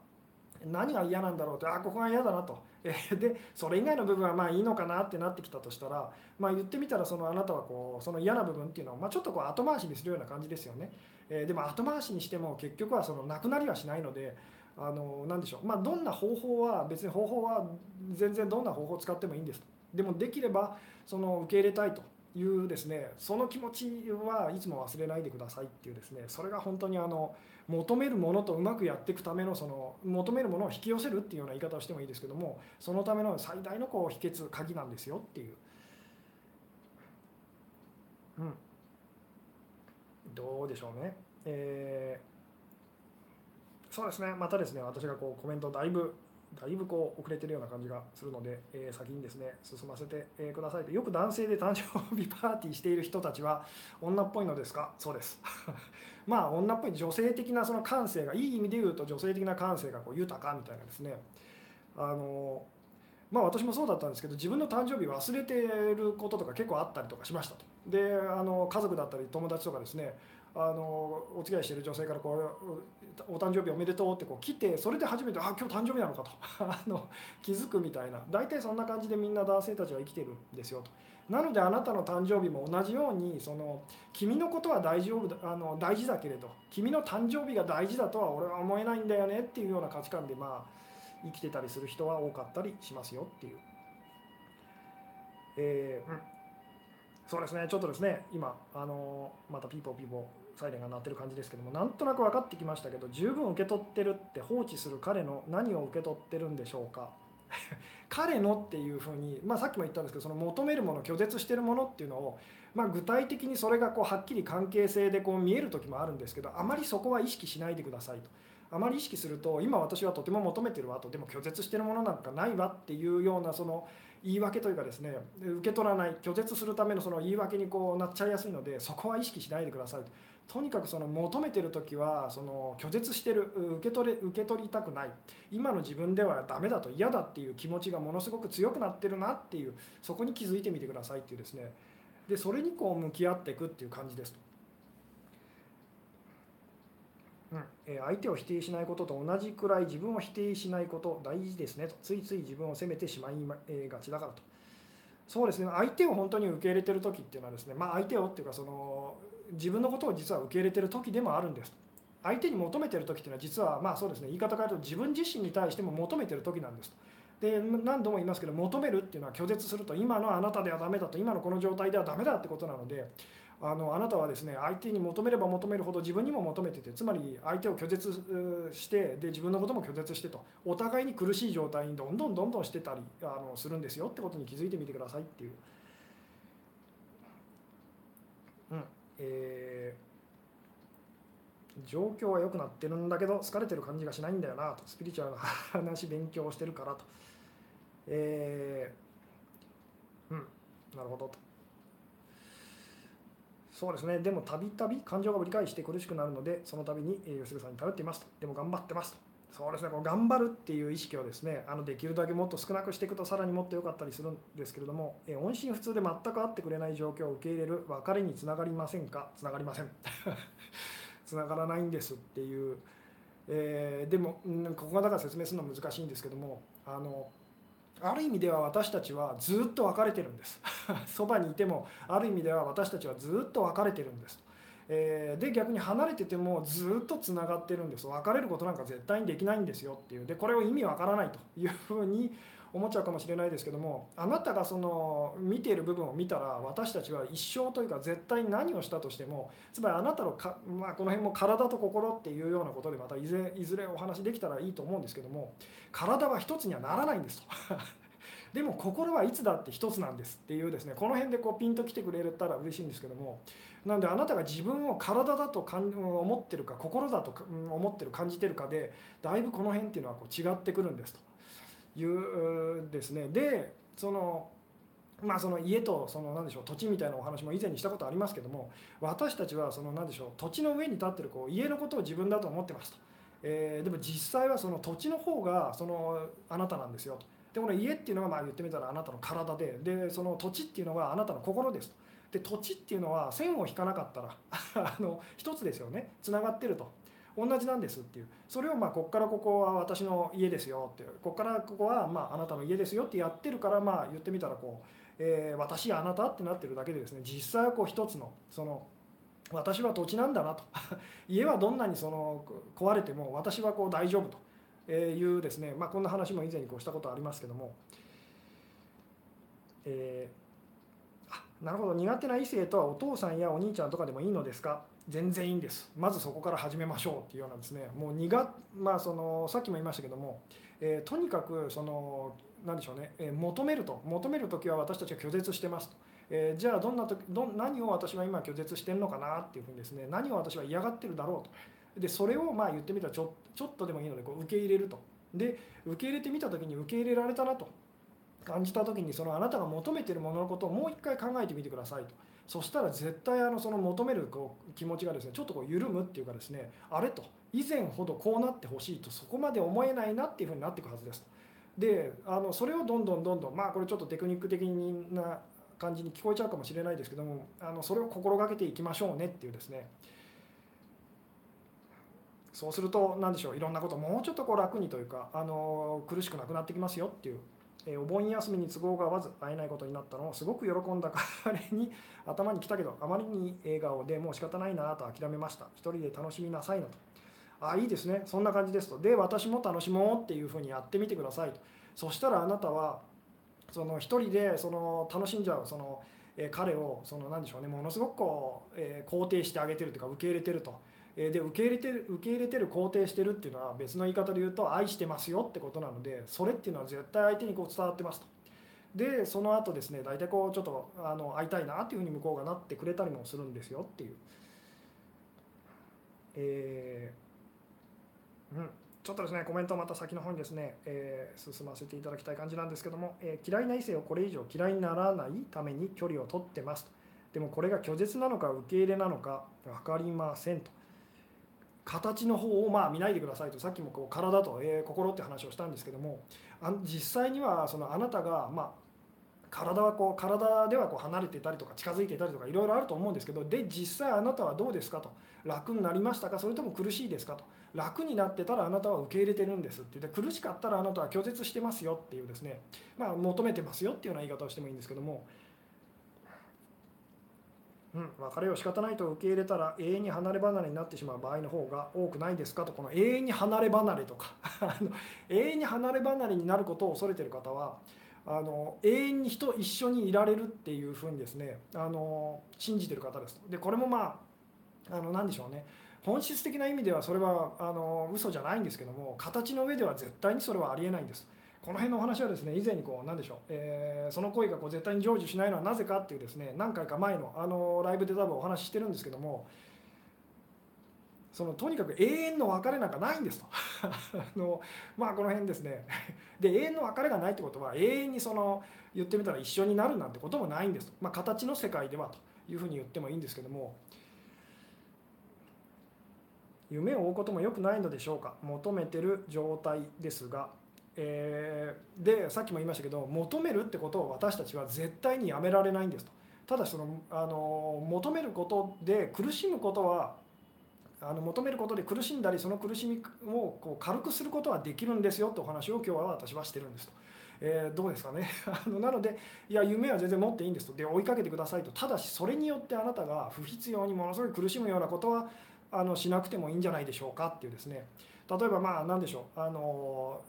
何が嫌なんだろうってあここが嫌だなと。でそれ以外の部分はまあいいのかなってなってきたとしたらまあ言ってみたらそのあなたはこうその嫌な部分っていうのをまあちょっとこう後回しにするような感じですよね、えーでも後回しにしても結局はそのなくなりはしないのであのなんでしょう。まあどんな方法は別に方法は全然どんな方法を使ってもいいんです。でもできればその受け入れたいというですねその気持ちはいつも忘れないでくださいっていうですねそれが本当にあの求めるものとうまくやっていくためのその求めるものを引き寄せるっていうような言い方をしてもいいですけどもそのための最大のこう秘訣鍵なんですよっていう。うん、どうでしょうね。えーそうですねまたですね私がこうコメントだいぶだいぶこう遅れてるような感じがするので、えー先にですね進ませてえくださいと。よく男性で誕生日 パーティーしている人たちは女っぽいのですか？そうです。まあ女っぽい女性的なその感性がいい意味で言うと女性的な感性がこう豊かみたいなですね。あのまあ私もそうだったんですけど自分の誕生日忘れてることとか結構あったりとかしましたと。であの家族だったり友達とかですねあのお付き合いしてる女性からこう「お誕生日おめでとう」ってこう来てそれで初めて「あ今日誕生日なのかと」あの気づくみたいな大体そんな感じでみんな男性たちは生きてるんですよと。なのであなたの誕生日も同じようにその君のことは大丈夫だあの大事だけれど君の誕生日が大事だとは俺は思えないんだよねっていうような価値観でまあ生きてたりする人は多かったりしますよっていう。えーうんそうですね、ちょっとですね、今、あのまたピーポーピーポーサイレンが鳴ってる感じですけども、なんとなく分かってきましたけど、十分受け取ってるって放置する彼の何を受け取ってるんでしょうか。彼のっていうふうに、まあ、さっきも言ったんですけど、その求めるもの、拒絶してるものっていうのを、まあ、具体的にそれがこうはっきり関係性でこう見える時もあるんですけど、あまりそこは意識しないでくださいと。あまり意識すると、今私はとても求めてるわと、でも拒絶してるものなんかないわっていうような、その、言い訳というかですね受け取らない拒絶するためのその言い訳にこうなっちゃいやすいのでそこは意識しないでください。とにかくその求めてる時はその拒絶してる受け取れ受け取りたくない。今の自分ではダメだと嫌だっていう気持ちがものすごく強くなってるなっていうそこに気づいてみてくださいっていうですね。でそれにこう向き合っていくっていう感じです。と。うん。えー相手を否定しないことと同じくらい自分を否定しないこと大事ですねと。ついつい自分を責めてしまいえがちだからと。そうですね。相手を本当に受け入れてる時っていうのはですねまあ相手をっていうかその自分のことを実は受け入れてる時でもあるんです。相手に求めてる時っていうのは実はまあそうですね。言い方変えると自分自身に対しても求めてる時なんです。で何度も言いますけど求めるっていうのは拒絶すると今のあなたではダメだと今のこの状態ではダメだってことなのであのあなたはですね相手に求めれば求めるほど自分にも求めててつまり相手を拒絶してで自分のことも拒絶してとお互いに苦しい状態にどんどんどんどんしてたりあのするんですよってことに気づいてみてくださいっていう。うん。えー状況は良くなってるんだけど疲れてる感じがしないんだよなと。スピリチュアルな話勉強してるからと。えーうん。なるほどと。そうですね。でもたびたび感情がぶり返して苦しくなるのでその度にえ吉純さんに頼っていますと。でも頑張ってますと。そうですね。こう頑張るっていう意識をですねあのできるだけもっと少なくしていくとさらにもっと良かったりするんですけれども、えー音信不通で全く会ってくれない状況を受け入れる別れにつながりませんか？つながりません。つながらないんですっていう、えーでも、んここがだから説明するの難しいんですけどもあのある意味では私たちはずっと別れてるんです。そばにいてもある意味では私たちはずっと別れてるんです、えーで逆に離れててもずっとつながってるんです。別れることなんか絶対にできないんですよっていう。でこれを意味わからないというふうに思っちゃうかもしれないですけどもあなたがその見ている部分を見たら私たちは一生というか絶対何をしたとしてもつまりあなたのか、まあ、この辺も体と心っていうようなことでまたいずれいずれお話できたらいいと思うんですけども体は一つにはならないんですと。でも心はいつだって一つなんですっていうですねこの辺でこうピンときてくれたら嬉しいんですけどもなのであなたが自分を体だと思ってるか心だと思ってる感じてるかでだいぶこの辺っていうのはこう違ってくるんですというですね。でそのまあその家とその何でしょう土地みたいなお話も以前にしたことありますけども私たちはその何でしょう土地の上に立ってるこう家のことを自分だと思ってますと。えー、でも実際はその土地の方がそのあなたなんですよと。でこの家っていうのはまあ言ってみたらあなたの体ででその土地っていうのはあなたの心ですと。で土地っていうのは線を引かなかったら あの一つですよね。つながってると。同じなんですっていう。それをまあここからここは私の家ですよってここからここはまああなたの家ですよってやってるからまあ言ってみたらこう、えー、私あなたってなってるだけでですね実際はこう一つのその私は土地なんだなと。家はどんなにその壊れても私はこう大丈夫というですね、まあ、こんな話も以前にこうしたことありますけども、えー、あなるほど。苦手な異性とはお父さんやお兄ちゃんとかでもいいのですか？全然いいんです。まずそこから始めましょうっていうようなですね。もう苦まあそのさっきも言いましたけども、えー、とにかくその何でしょうね、えー、求めると。求める時は私たちは拒絶してますと、えー、じゃあどんな時ど何を私は今拒絶してるのかなっていうふうにですね。何を私は嫌がってるだろうと。でそれをまあ言ってみたらちょちょっとでもいいのでこう受け入れると。で受け入れてみた時に受け入れられたなと。感じた時にそのあなたが求めてるもののことをもう一回考えてみてくださいと。そしたら絶対あのその求めるこう気持ちがですねちょっとこう緩むっていうかですねあれと以前ほどこうなってほしいとそこまで思えないなっていうふうになっていくはずです。であのそれをどんどんどんどんまあこれちょっとテクニック的な感じに聞こえちゃうかもしれないですけどもあのそれを心がけていきましょうねっていうですね。そうすると何でしょういろんなこともうちょっとこう楽にというかあの苦しくなくなってきますよっていうえお盆休みに都合が合わず会えないことになったのをすごく喜んだ彼に頭に来たけどあまりに笑顔でもう仕方ないなと諦めました。一人で楽しみなさいなと。あいいですね。そんな感じですと。で私も楽しもうっていうふうにやってみてくださいと。そしたらあなたはその一人でその楽しんじゃうその、え彼をその何でしょうね。ものすごくこう、え肯定してあげてるというか受け入れてると。で受け入れてる受け入れてる肯定してるっていうのは別の言い方で言うと愛してますよってことなのでそれっていうのは絶対相手にこう伝わってますと。でその後ですね大体こうちょっとあの会いたいなっていうふうに向こうがなってくれたりもするんですよっていう。えー、うんちょっとですねコメントまた先の方にですね、えー、進ませていただきたい感じなんですけども、えー、嫌いな異性をこれ以上嫌いにならないために距離を取ってますとでもこれが拒絶なのか受け入れなのか分かりませんと形の方をまあ見ないでくださいとさっきもこう体と、えー、心って話をしたんですけどもあ実際にはそのあなたがまあ体はこう体ではこう離れていたりとか近づいていたりとかいろいろあると思うんですけどで実際あなたはどうですかと。楽になりましたか？それとも苦しいですかと。楽になってたらあなたは受け入れてるんですって。言って苦しかったらあなたは拒絶してますよっていうですね。まあ求めてますよっていうような言い方をしてもいいんですけどもうん、別れを仕方ないと受け入れたら永遠に離れ離れになってしまう場合の方が多くないですか？とこの永遠に離れ離れとか 永遠に離れ離れになることを恐れてる方はあの永遠に人一緒にいられるっていうふうにですねあの信じてる方です。でこれもまああの何でしょうね。本質的な意味ではそれはあの嘘じゃないんですけども形の上では絶対にそれはありえないんです。この辺のお話はですね以前にこう何でしょう、えー、その恋がこう絶対に成就しないのはなぜかっていうですね何回か前のあのライブで多分お話ししてるんですけどもそのとにかく永遠の別れなんかないんですと。あのまあこの辺ですね。で永遠の別れがないってことは永遠にその言ってみたら一緒になるなんてこともないんですまあ、形の世界ではというふうに言ってもいいんですけども夢を追うことも良くないのでしょうか。求めてる状態ですがえー、でさっきも言いましたけど求めるってことを私たちは絶対にやめられないんですと。ただそのあの求めることで苦しむことはあの求めることで苦しんだりその苦しみをこう軽くすることはできるんですよってお話を今日は私はしてるんですと。えー、どうですかね。あのなのでいや夢は全然持っていいんですと。で追いかけてくださいと。ただしそれによってあなたが不必要にものすごい苦しむようなことはあのしなくてもいいんじゃないでしょうかっていうですね。例えばまあ何でしょう。あの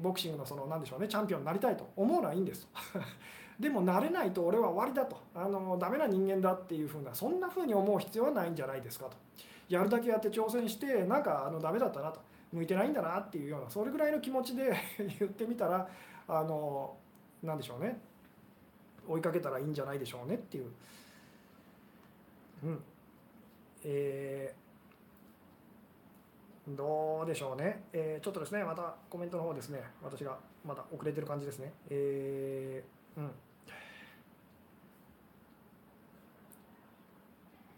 ボクシングのその何でしょうね。チャンピオンになりたいと思うのはいいんです。でもなれないと俺は終わりだと。あのダメな人間だっていうふうなそんなふうに思う必要はないんじゃないですかと。やるだけやって挑戦してなんかあのダメだったなと。向いてないんだなっていうようなそれぐらいの気持ちで 言ってみたらあの何でしょうね。追いかけたらいいんじゃないでしょうねっていう。うん。えーどうでしょうね、えー、ちょっとですね、またコメントの方ですね、私がまだ遅れてる感じですね。えー、うん。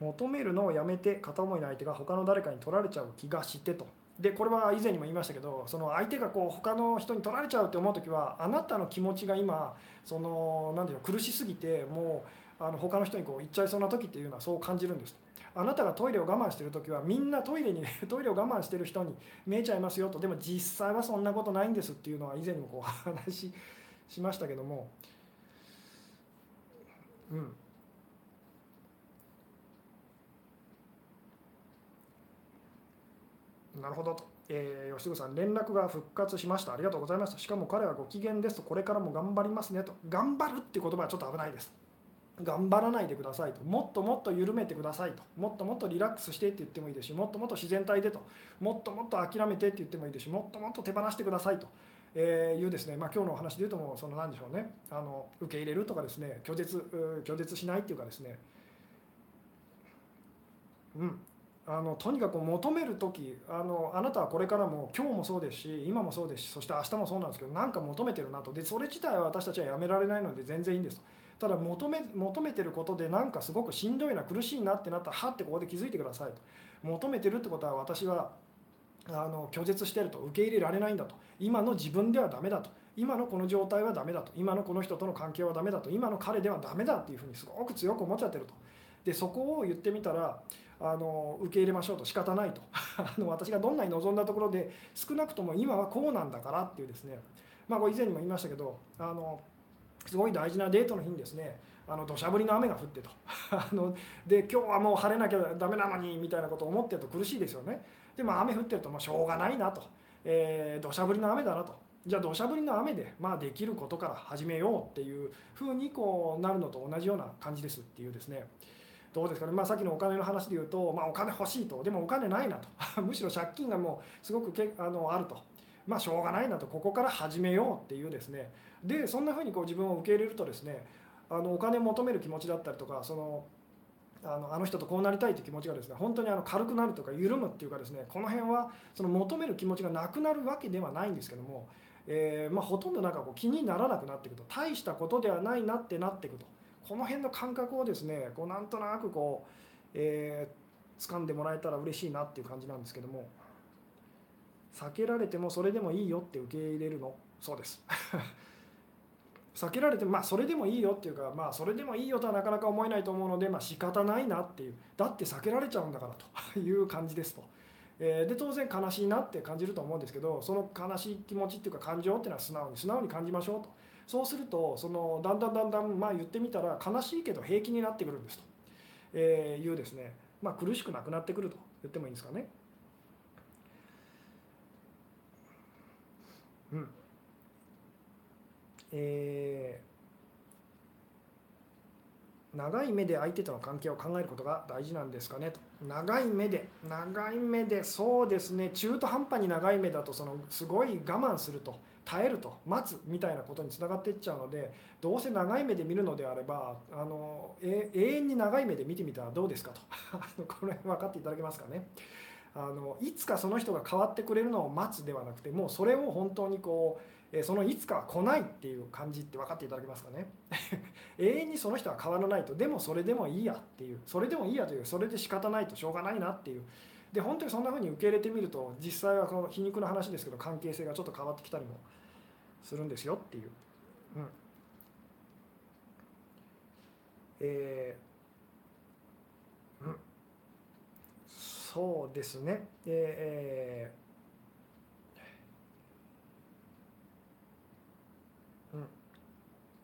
求めるのをやめて片思いの相手が他の誰かに取られちゃう気がしてと。でこれは以前にも言いましたけどその相手がこう他の人に取られちゃうって思う時はあなたの気持ちが今その何て言うの苦しすぎてもうあの他の人にこう言っちゃいそうな時っていうのはそう感じるんですあなたがトイレを我慢してる時はみんなトイレに トイレを我慢してる人に見えちゃいますよとでも実際はそんなことないんですっていうのは以前にもこう話しましたけどもうんなるほどと、えー、吉純さん、連絡が復活しました。ありがとうございます。しかも彼はご機嫌ですと、これからも頑張りますねと。頑張るっていう言葉はちょっと危ないです。頑張らないでくださいと。もっともっと緩めてくださいと。もっともっとリラックスしてって言ってもいいですし、もっともっと自然体でと。もっともっと諦めてって言ってもいいですし、もっともっと手放してくださいと。えいうですね、まあ、今日のお話で言うともその何でしょうねあの受け入れるとかですね拒絶拒絶しないっていうかですねうんあのとにかく求める時あのあなたはこれからも今日もそうですし今もそうですしそして明日もそうなんですけど何か求めてるなとでそれ自体は私たちはやめられないので全然いいんですただ求め求めてることでなんかすごくしんどいな苦しいなってなったらはってここで気づいてくださいと。求めてるってことは私はあの拒絶してると受け入れられないんだと。今の自分ではダメだと。今のこの状態はダメだと。今のこの人との関係はダメだと。今の彼ではダメだっていうふうにすごく強く思っちゃってると。でそこを言ってみたらあの受け入れましょうと。仕方ないと。あの私がどんなに望んだところで少なくとも今はこうなんだからっていうですね。まあこれ以前にも言いましたけどあのすごい大事なデートの日にですねあの土砂降りの雨が降ってと。あので今日はもう晴れなきゃダメなのにみたいなことを思ってると苦しいですよね。でも雨降ってるともうしょうがないなと、えー、土砂降りの雨だなと。じゃあ土砂降りの雨で、まあ、できることから始めようっていうふうにこうなるのと同じような感じですっていうですね。どうですかね、まあ、さっきのお金の話で言うと、まあ、お金欲しいと。でもお金ないなと。むしろ借金がもうすごくけあのあると、まあ、しょうがないなと。ここから始めようっていうですね。でそんなふうにこう自分を受け入れるとですねあのお金を求める気持ちだったりとかそのあのあの人とこうなりたいという気持ちがですね本当にあの軽くなるとか緩むっていうかですねこの辺はその求める気持ちがなくなるわけではないんですけども、えー、まあ、ほとんどなんかこう気にならなくなっていくと大したことではないなってなっていくと。この辺の感覚をですねこうなんとなくこう、えー、掴んでもらえたら嬉しいなっていう感じなんですけども避けられてもそれでもいいよって受け入れるのそうです避けられてまあそれでもいいよっていうかまあそれでもいいよとはなかなか思えないと思うのでまあ仕方ないなっていう。だって避けられちゃうんだからと。いう感じですと。えで当然悲しいなって感じると思うんですけどその悲しい気持ちっていうか感情っていうのは素直に素直に感じましょうと。そうするとそのだんだんだんだんまあ言ってみたら悲しいけど平気になってくるんですと、えいうですね、まあ、苦しくなくなってくると。言ってもいいんですかね。うん。えー、長い目で相手との関係を考えることが大事なんですかねと。長い目で長い目でそうですね。中途半端に長い目だとそのすごい我慢すると耐えると待つみたいなことにつながっていっちゃうのでどうせ長い目で見るのであればあの永遠に長い目で見てみたらどうですかと。これ分かっていただけますかね。あのいつかその人が変わってくれるのを待つではなくてもうそれを本当にこうそのいつかは来ないっていう感じって分かっていただけますかね？永遠にその人は変わらないと。でもそれでもいいやっていう。それでもいいやという。それで仕方ないとしょうがないなっていう。で本当にそんな風に受け入れてみると実際はこの皮肉な話ですけど関係性がちょっと変わってきたりもするんですよっていう。うん。えー、うん、そうですね。えーうん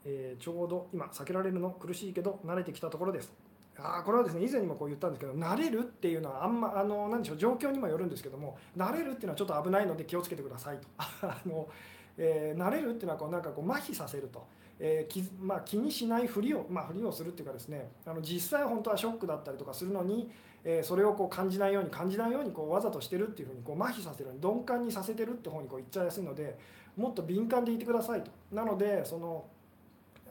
えー、ちょうど今避けられるの苦しいけど慣れてきたところです。あこれはですね以前にもこう言ったんですけど慣れるっていうのはあんまあの何でしょう状況にもよるんですけども慣れるっていうのはちょっと危ないので気をつけてくださいと あの、えー、慣れるっていうのはこうなんかこう麻痺させると、えー気まあ、気にしないふりを、まあ、ふりをするっていうかですねあの実際本当はショックだったりとかするのに、えー、それをこう感じないように感じないようにこうわざとしてるっていうふうにこう麻痺させる鈍感にさせてるって方にこう言っちゃいやすいのでもっと敏感でいてくださいと。なのでその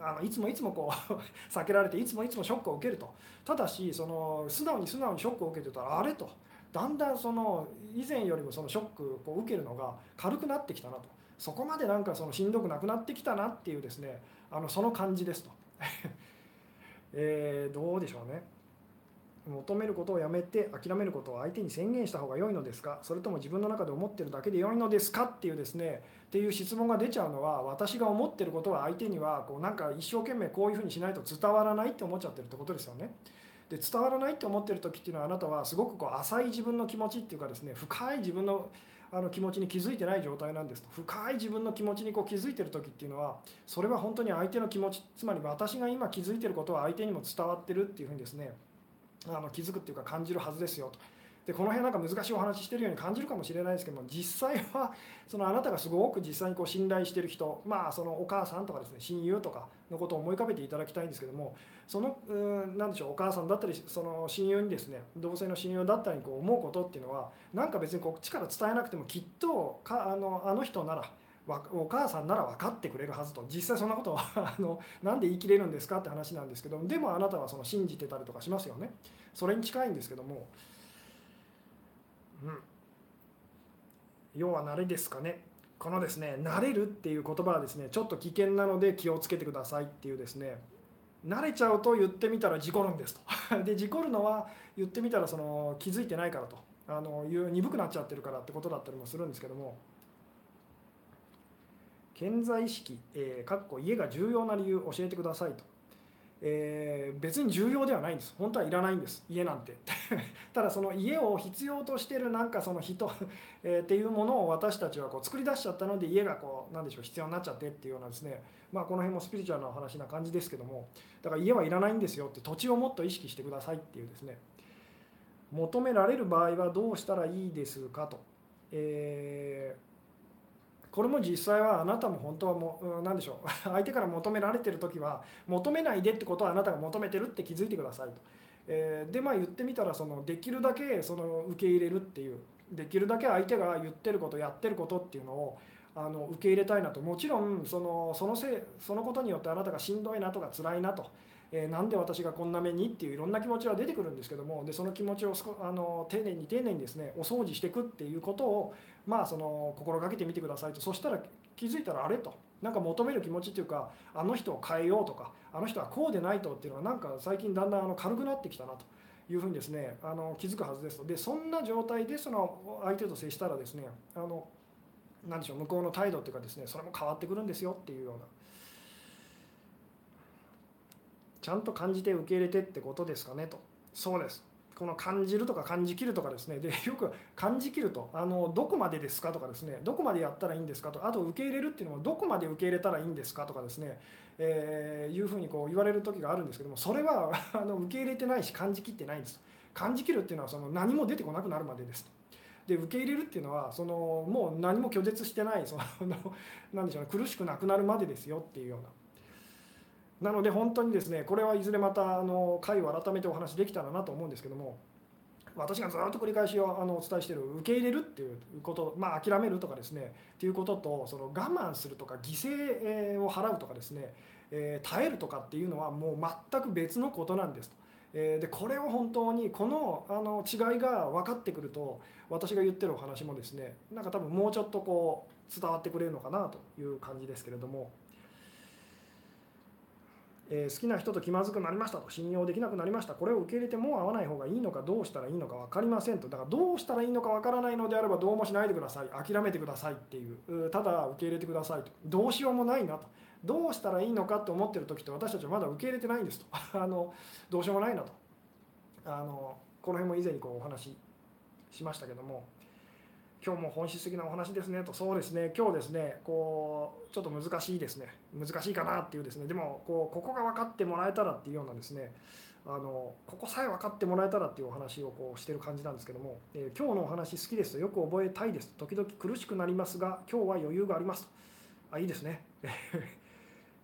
あのいつもいつもこう 避けられていつもいつもショックを受けると。ただしその素直に素直にショックを受けてたらあれと。だんだんその以前よりもそのショックを受けるのが軽くなってきたなと。そこまでなんかそのしんどくなくなってきたなっていうですねあのその感じですと、えー、どうでしょうね。求めることをやめて諦めることを相手に宣言した方が良いのですか？それとも自分の中で思ってるだけで良いのですか？っていうですねっていう質問が出ちゃうのは私が思ってることは相手にはこうなんか一生懸命こういうふうにしないと伝わらないって思っちゃってるってことですよね。で伝わらないって思ってる時っていうのはあなたはすごくこう浅い自分の気持ちっていうかですね深い自分のあの気持ちに気づいてない状態なんですと深い自分の気持ちにこう気づいてる時っていうのはそれは本当に相手の気持ちつまり私が今気づいてることは相手にも伝わってるっていうふうにですねあの気づくっていうか感じるはずですよと。でこの辺なんか難しいお話してるように感じるかもしれないですけども実際はそのあなたがすごく実際にこう信頼してる人まあそのお母さんとかですね親友とかのことを思い浮かべていただきたいんですけどもその何でしょうお母さんだったりその親友にですね同性の親友だったりこう思うことっていうのはなんか別にこっちから伝えなくてもきっとかあのあの人ならお母さんなら分かってくれるはずと。実際そんなことは あのなんで言い切れるんですかって話なんですけどでもあなたはその信じてたりとかしますよね。それに近いんですけども、うん、要は慣れですかね。このですね慣れるっていう言葉はですねちょっと危険なので気をつけてくださいっていうですね。慣れちゃうと言ってみたら事故るんですと。で事故るのは言ってみたらその気づいてないからと。あのいう鈍くなっちゃってるからってことだったりもするんですけども。健在意識、えー、かっこ家が重要な理由教えてくださいと、えー、別に重要ではないんです。本当はいらないんです。家なんて。ただその家を必要としてるなんかその人、え、っていうものを私たちはこう作り出しちゃったので家がこうなんでしょう必要になっちゃってっていうようなですね。まあこの辺もスピリチュアルな話な感じですけども。だから家はいらないんですよって土地をもっと意識してくださいっていうですね。求められる場合はどうしたらいいですかと、えーこれも実際はあなたも本当はもう何でしょう 相手から求められてる時は求めないでってことはあなたが求めてるって気づいてくださいと。えー、でまあ言ってみたらそのできるだけその受け入れるっていうできるだけ相手が言ってることやってることっていうのをあの受け入れたいなともちろんそのそのせいそのことによってあなたがしんどいなとか辛いなと。えー、なんで私がこんな目にっていういろんな気持ちは出てくるんですけどもでその気持ちをあの丁寧に丁寧にですねお掃除していくっていうことをまあその心がけてみてくださいと。そしたら気づいたらあれと。なんか求める気持ちっていうかあの人を変えようとかあの人はこうでないとっていうのはなんか最近だんだんあの軽くなってきたなと。いうふうにですねあの気づくはずですでそんな状態でその相手と接したらですねあの何でしょう向こうの態度っていうかですねそれも変わってくるんですよっていうような。ちゃんと感じて受け入れてってことですかねと。そうです。この感じるとか感じきるとかですね。で よく感じきるとあのどこまでですかとかですね。どこまでやったらいいんですかとあと受け入れるっていうのもどこまで受け入れたらいいんですかとかですね、えー、いうふうにこう言われる時があるんですけどもそれは あの受け入れてないし感じきってないんです。感じきるっていうのはその何も出てこなくなるまでです。で受け入れるっていうのはそのもう何も拒絶してないその なんでしょうね。苦しくなくなるまでですよっていうような。なので本当にですねこれはいずれまたあの回を改めてお話できたらなと思うんですけども私がずっと繰り返しあのお伝えしている受け入れるっていうことまあ諦めるとかですねっていうこととその我慢するとか犠牲を払うとかですね、え、耐えるとかっていうのはもう全く別のことなんですと。え、でこれを本当にこのあの違いが分かってくると私が言ってるお話もですねなんか多分もうちょっとこう伝わってくれるのかなという感じですけれども。えー、好きな人と気まずくなりましたと信用できなくなりました。これを受け入れてもう会わない方がいいのかどうしたらいいのか分かりませんと。だからどうしたらいいのか分からないのであればどうもしないでください。諦めてくださいっていうただ受け入れてくださいと。どうしようもないなと。どうしたらいいのかと思ってる時って私たちはまだ受け入れてないんですと。あのどうしようもないなと。あのこの辺も以前にこうお話ししましたけども。今日も本質的なお話ですね。とそうですね。今日ですねこうちょっと難しいですね。難しいかなっていうですね。でもこうここが分かってもらえたらっていうようなですねあのここさえ分かってもらえたらっていうお話をこうしてる感じなんですけども、えー、今日のお話好きですとよく覚えたいです時々苦しくなりますが今日は余裕がありますと。あいいですね。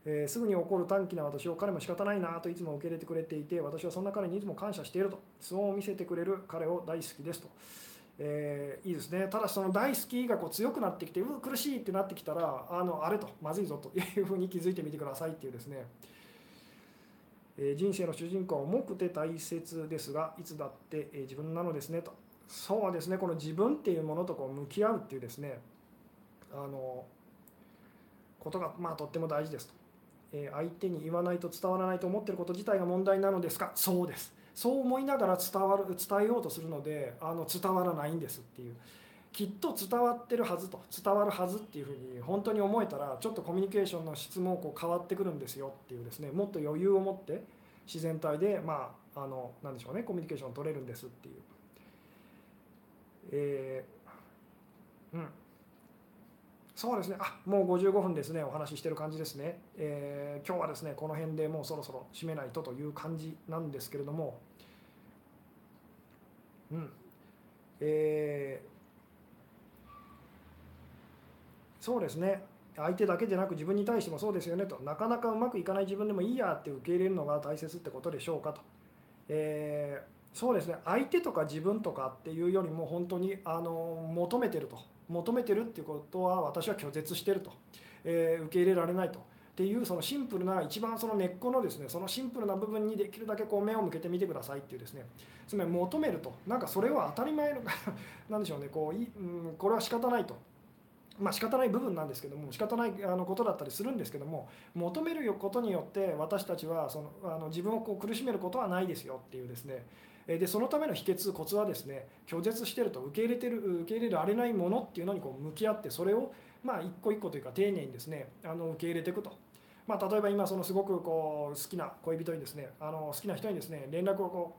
えー、すぐに起こる短気な私を彼も仕方ないなといつも受け入れてくれていて私はそんな彼にいつも感謝しているとそう見せてくれる彼を大好きですと。えー、いいですね。ただその大好きがこう強くなってきてう苦しいってなってきたらあのあれとまずいぞと いうふうに気づいてみてくださいっていうですね、えー、人生の主人公は重くて大切ですがいつだって、え自分なのですねと。そうですね。この自分っていうものとこう向き合うっていうですね。あのことがまあとっても大事ですと、えー、相手に言わないと伝わらないと思ってること自体が問題なのですか？そうです。そう思いながら伝わる伝えようとするのであの伝わらないんですっていう。きっと伝わってるはずと伝わるはずっていうふうに本当に思えたらちょっとコミュニケーションの質もこう変わってくるんですよっていうですね。もっと余裕を持って自然体でまああの何でしょうね。コミュニケーション取れるんですっていう。えー、うん。そうですね。あもう55分ですね。お話ししてる感じですね、えー、今日はですねこの辺でもうそろそろ締めないとという感じなんですけれども。うん。えー、そうですね。相手だけじゃなく自分に対してもそうですよねと。なかなかうまくいかない自分でもいいやって受け入れるのが大切ってことでしょうかと、えー、そうですね。相手とか自分とかっていうよりも本当にあの求めてると。求めてるっていうことは私は拒絶してると、えー、受け入れられないと。っていうそのシンプルな一番その根っこのですねそのシンプルな部分にできるだけこう目を向けてみてくださいっていうですね。つまり求めると。なんかそれは当たり前の なんでしょうね。こうい、うん、これは仕方ないと。まあ仕方ない部分なんですけども仕方ないあのことだったりするんですけども求めることによって私たちはそのあの自分をこう苦しめることはないですよっていうですね。でそのための秘訣コツはですね拒絶してると受け入れてる受け入れられないものっていうのにこう向き合ってそれをまあ一個一個というか丁寧にですねあの受け入れていくと。まあ、例えば今そのすごくこう好きな恋人にですねあの好きな人にですね連絡をこ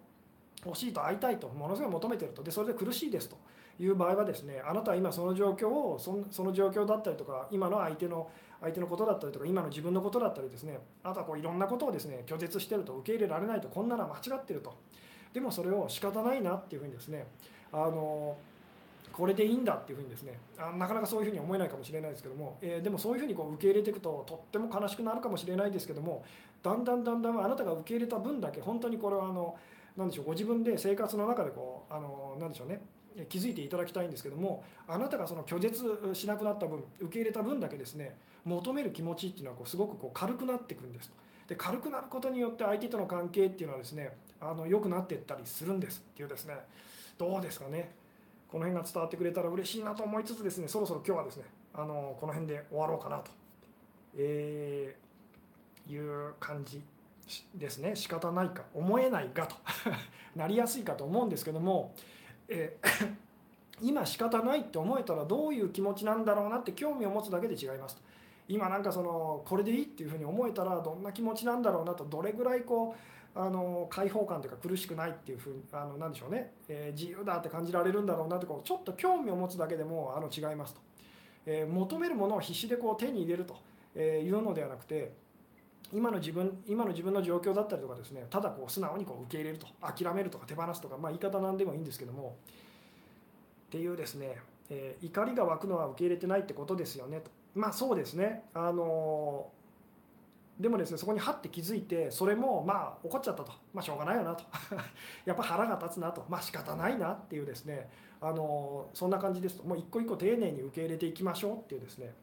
う欲しいと会いたいとものすごい求めてると。でそれで苦しいですと。いう場合はですねあなたは今その状況をそその状況だったりとか今の相手の相手のことだったりとか今の自分のことだったりですねあとはこういろんなことをですね拒絶してると受け入れられないとこんなのは間違ってると。でもそれを仕方ないなっていうふうにですねあのこれでいいんだっていうふうにですねあなかなかそういうふうに思えないかもしれないですけども、えー、でもそういうふうにこう受け入れていくととっても悲しくなるかもしれないですけどもだんだんだんだんあなたが受け入れた分だけ本当にこれはあの何でしょうご自分で生活の中でこうあの何でしょうね気づいていただきたいんですけどもあなたがその拒絶しなくなった分受け入れた分だけですね求める気持ちっていうのはこうすごくこう軽くなっていくんですで軽くなることによって相手との関係っていうのはですねあの良くなっていったりするんですっていうですね。どうですかね。この辺が伝わってくれたら嬉しいなと思いつつですねそろそろ今日はですねあのこの辺で終わろうかなと、えー、いう感じですね。仕方ないか思えないがと。なりやすいかと思うんですけども、えー、今仕方ないって思えたらどういう気持ちなんだろうなって興味を持つだけで違いますと。今なんかそのこれでいいっていうふうに思えたらどんな気持ちなんだろうなとどれぐらいこうあの解放感というか苦しくないっていうふうあのなんでしょうね、えー、自由だって感じられるんだろうなってこうちょっと興味を持つだけでもあの違いますと、えー、求めるものを必死でこう手に入れるというのではなくて今の自分今の自分の状況だったりとかですねただこう素直にこう受け入れると諦めるとか手放すとか、まあ、言い方なんでもいいんですけどもっていうですね、えー、怒りが湧くのは受け入れてないってことですよねと。まあそうですね。あのでもですねそこにはって気づいてそれもまあ怒っちゃったと。まあしょうがないよなと。やっぱ腹が立つなと。まあ仕方ないなっていうですね。あのそんな感じですと。もう一個一個丁寧に受け入れていきましょうっていうですね。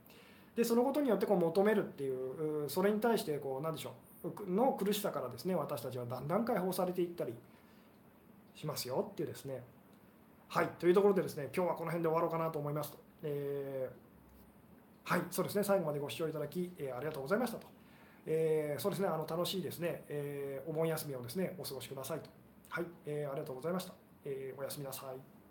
でそのことによってこう求めるっていうそれに対してこう何でしょう。の苦しさからですね私たちはだんだん解放されていったりしますよっていうですね。はい。というところでですね今日はこの辺で終わろうかなと思いますと。えーはい、そうですね、最後までご視聴いただき、えー、ありがとうございましたと。えー、そうですね、あの楽しいですね、えー、お盆休みをですね、お過ごしくださいと。はい、えー、ありがとうございました。えー、おやすみなさい。